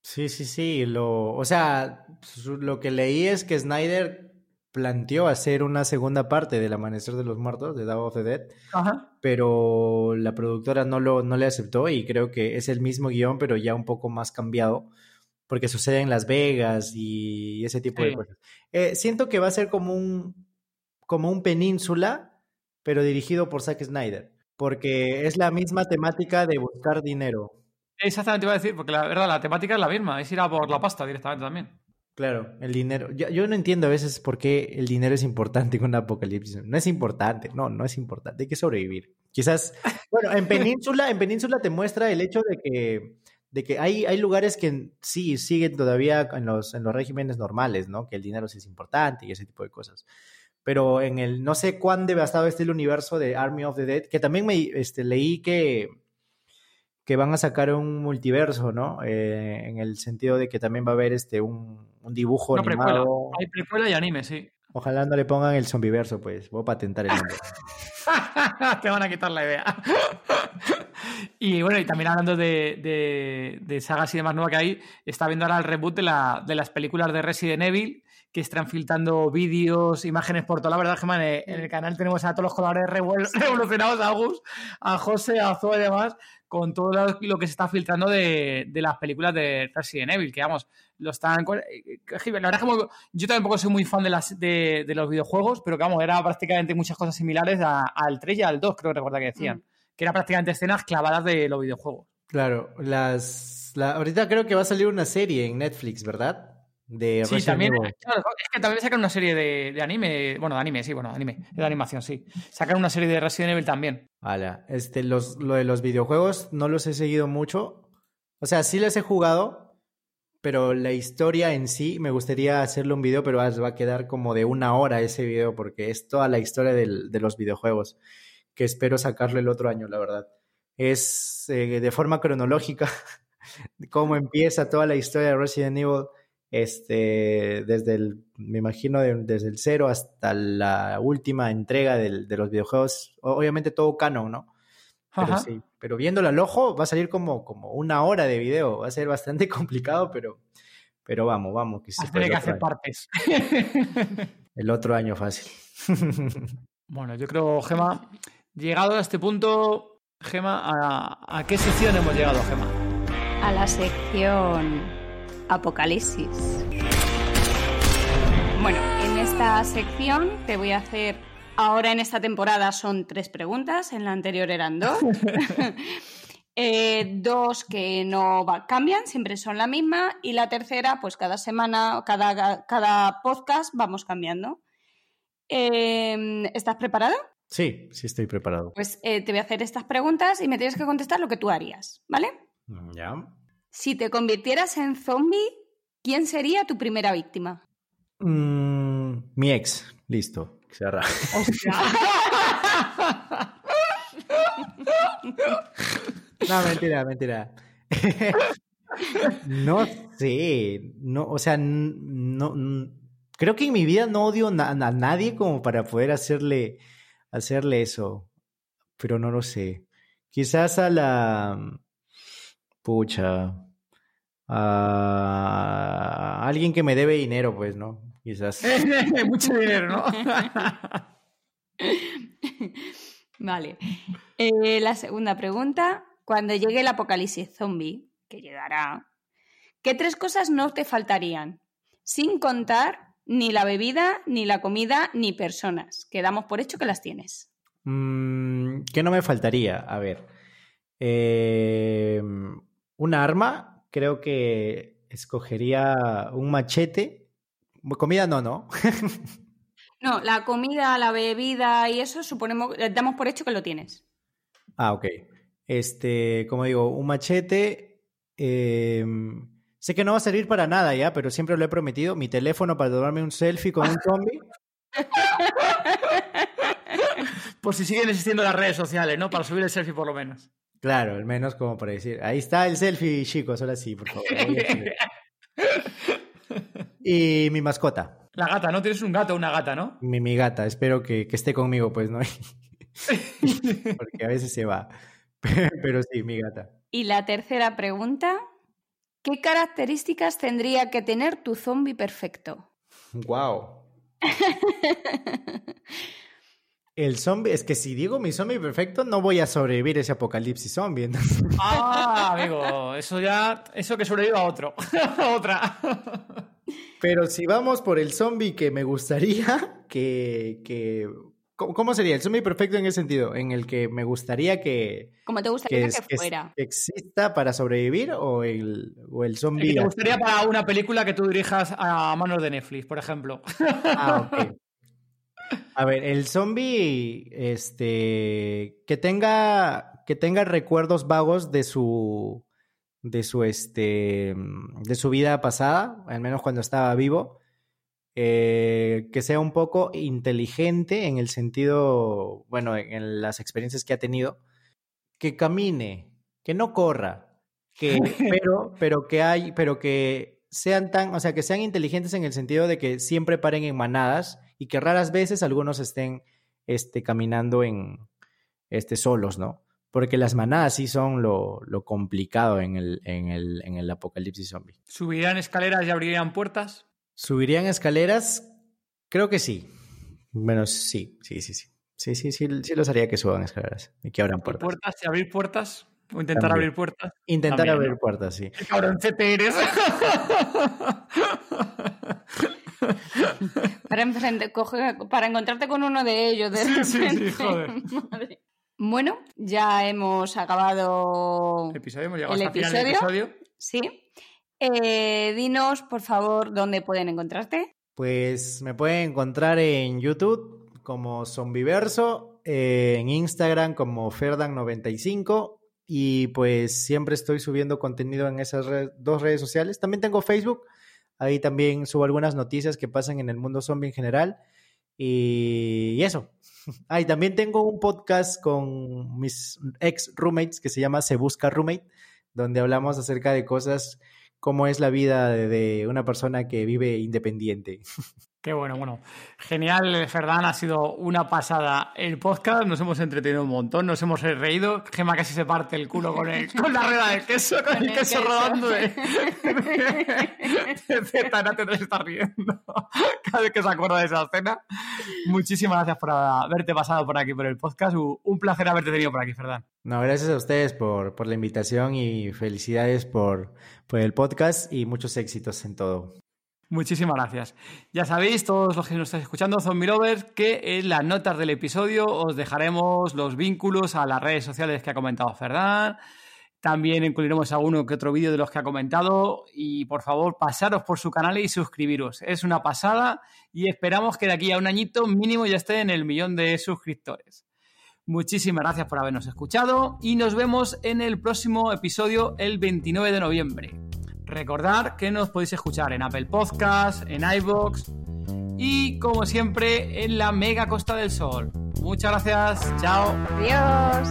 Sí, sí, sí. Lo, o sea, lo que leí es que Snyder planteó hacer una segunda parte del Amanecer de los Muertos, de Dawn of the Dead, pero la productora no, lo, no le aceptó y creo que es el mismo guion, pero ya un poco más cambiado porque sucede en Las Vegas y ese tipo de cosas. Eh, siento que va a ser como un, como un península, pero dirigido por Zack Snyder, porque es la misma temática de buscar dinero. Exactamente, iba a decir, porque la verdad la temática es la misma, es ir a por la pasta directamente también. Claro, el dinero. Yo, yo, no entiendo a veces por qué el dinero es importante en un apocalipsis. No es importante, no, no es importante, hay que sobrevivir. Quizás, bueno, en Península, en Península te muestra el hecho de que de que hay, hay lugares que sí siguen todavía en los, en los regímenes normales, ¿no? Que el dinero sí es importante y ese tipo de cosas. Pero en el, no sé cuán devastado está el universo de Army of the Dead, que también me este, leí que, que van a sacar un multiverso, ¿no? Eh, en el sentido de que también va a haber este, un, un dibujo animado. Hay precuela y anime, sí. Ojalá no le pongan el zombiverso, pues. Voy a patentar el nombre. Te van a quitar la idea. y bueno, y también hablando de, de, sagas y demás nueva que hay, está viendo ahora el reboot de, la, de las películas de Resident Evil, que están filtrando vídeos, imágenes por toda la verdad, Gemma, en, el canal tenemos a todos los colores revolucionados, a Agus, a José, a Zoe y demás, con todo lo que se está filtrando de, las películas de Resident Evil, que vamos, lo están... Eh, la verdad es que yo tampoco soy muy fan de, las, de, los videojuegos, pero que vamos, era prácticamente muchas cosas similares al 3 y al 2, creo que recuerda que decían, mm. que era prácticamente escenas clavadas de los videojuegos. Claro, las... ahorita creo que va a salir una serie en Netflix, ¿verdad? De Sí, también. es que también sacan una serie de, anime. Bueno, de anime, sí, bueno, de anime. De animación, sí. Sacan una serie de Resident Evil también. Este, los, lo de los videojuegos no los he seguido mucho. O sea, sí les he jugado, pero la historia en sí me gustaría hacerle un video, pero va a quedar como de una hora ese video, porque es toda la historia de los videojuegos, que espero sacarlo el otro año, la verdad. Es eh, de forma cronológica cómo empieza toda la historia de Resident Evil este, desde el, me imagino, desde el cero hasta la última entrega de los videojuegos, obviamente todo canon, ¿no? Pero sí, pero viéndolo al ojo va a salir como, como una hora de video, va a ser bastante complicado, pero, pero vamos, vamos. Que Tiene que hacer partes. El otro año fácil. bueno, yo creo, Gema, llegado a este punto, Gema, ¿a, a qué sección hemos llegado, Gema? A la sección Apocalipsis. Bueno, en esta sección te voy a hacer, ahora en esta temporada son tres preguntas, en la anterior eran dos. Eh, dos que no cambian, siempre son la misma, y la tercera, pues cada semana, cada, cada podcast vamos cambiando. Em, ¿Estás preparado? Sí, sí estoy preparado. Pues eh, te voy a hacer estas preguntas y me tienes que contestar lo que tú harías, ¿vale? Ya. Si te convirtieras en zombie, ¿quién sería tu primera víctima? Mm, mi ex, listo, cerra. no, mentira, mentira. no sé, no, o sea, no, creo que en mi vida no odio a nadie como para poder hacerle, hacerle eso, pero no lo sé. Quizás a la, pucha, a alguien que me debe dinero, pues, ¿no? Quizás. Mucho dinero, ¿no? vale. Eh, la segunda pregunta. Cuando llegue el apocalipsis zombie, que llegará, ¿qué tres cosas no te faltarían? Sin contar ni la bebida, ni la comida, ni personas. Quedamos por hecho que las tienes. Mm, ¿Qué no me faltaría? A ver. Eh, un arma, creo que escogería un machete. Comida no, ¿no? no, la comida, la bebida y eso suponemos, damos por hecho que lo tienes. Ah, ok. Este, como digo, un machete. Em, sé que no va a servir para nada ya, pero siempre lo he prometido. Mi teléfono para tomarme un selfie con un zombie. Por si siguen existiendo las redes sociales, ¿no? Para subir el selfie por lo menos. Claro, al menos como para decir, ahí está el selfie, chicos, ahora sí, por favor. y mi mascota. La gata, ¿no? Tienes un gato o una gata, ¿no? Mi, mi gata, espero que, que, esté conmigo, pues, ¿no? Porque a veces se va. Pero sí, mi gata. Y la tercera pregunta, ¿qué características tendría que tener tu zombie perfecto? Wow. El zombie, es que si digo mi zombie perfecto, no voy a sobrevivir ese apocalipsis zombie. Ah, amigo, eso ya, eso que sobreviva a otro, otra. Pero si vamos por el zombie que me gustaría que, que ¿Cómo sería? El zombie perfecto en ese sentido, en el que me gustaría que... ¿Cómo te gustaría que, fuera? ¿Exista para sobrevivir o el, o el zombie... ¿Te gustaría para una película que tú dirijas a manos de Netflix, por ejemplo? Ah, ok. A ver, el zombie, este, que tenga, que tenga recuerdos vagos de su, de su, este, de su vida pasada, al menos cuando estaba vivo, eh, que sea un poco inteligente en el sentido, bueno, en las experiencias que ha tenido, que camine, que no corra, que, pero, pero que hay, pero que sean tan, o sea, que sean inteligentes en el sentido de que siempre paren en manadas y que raras veces algunos estén este, caminando en, este, solos, ¿no? Porque las manadas sí son lo, lo complicado en el, en, el, en el apocalipsis zombie. ¿Subirían escaleras y abrirían puertas? ¿Subirían escaleras? Creo que sí. Bueno, sí, sí, sí, sí. Sí, sí, sí, sí los haría que suban escaleras y que abran puertas. ¿Puertas y abrir puertas? ¿O intentar abrir puertas? Intentar abrir puertas, sí. ¡Qué cabroncete eres! para, encontrarte con uno de ellos. De sí, sí, joder. Bueno, ya hemos acabado el episodio. Hemos llegado el hasta episodio. Final del episodio. Sí. Eh, dinos, por favor, dónde pueden encontrarte. Pues me pueden encontrar en YouTube como Zombiverso, eh, en Instagram como Ferdan95 y pues siempre estoy subiendo contenido en esas dos redes sociales. También tengo Facebook, Ahí también subo algunas noticias que pasan en el mundo zombie en general. Y, eso. Ahí también tengo un podcast con mis ex roommates que se llama Se Busca Roommate, donde hablamos acerca de cosas como es la vida de una persona que vive independiente. Qué bueno, bueno. Genial, Ferdán, ha sido una pasada el podcast, nos hemos entretenido un montón, nos hemos reído. Gema casi se parte el culo con, el, con la rueda de queso, con, el, queso, rodando de, de, está riendo cada vez que se acuerda de esa escena. Muchísimas gracias por haberte pasado por aquí por el podcast. Un placer haberte tenido por aquí, Ferdán. No, gracias a ustedes por, por la invitación y felicidades por, por el podcast y muchos éxitos en todo. Muchísimas gracias. Ya sabéis, todos los que nos estáis escuchando, Zombie Lovers, que en las notas del episodio os dejaremos los vínculos a las redes sociales que ha comentado Ferdán. También incluiremos alguno que otro vídeo de los que ha comentado. Y por favor, pasaros por su canal y suscribiros. Es una pasada y esperamos que de aquí a un añito mínimo ya esté en el millón de suscriptores. Muchísimas gracias por habernos escuchado y nos vemos en el próximo episodio el 29 de noviembre. Recordad que nos podéis escuchar en Apple Podcasts, en iBox y, como siempre, en la mega Costa del Sol. Muchas gracias, chao. Adiós.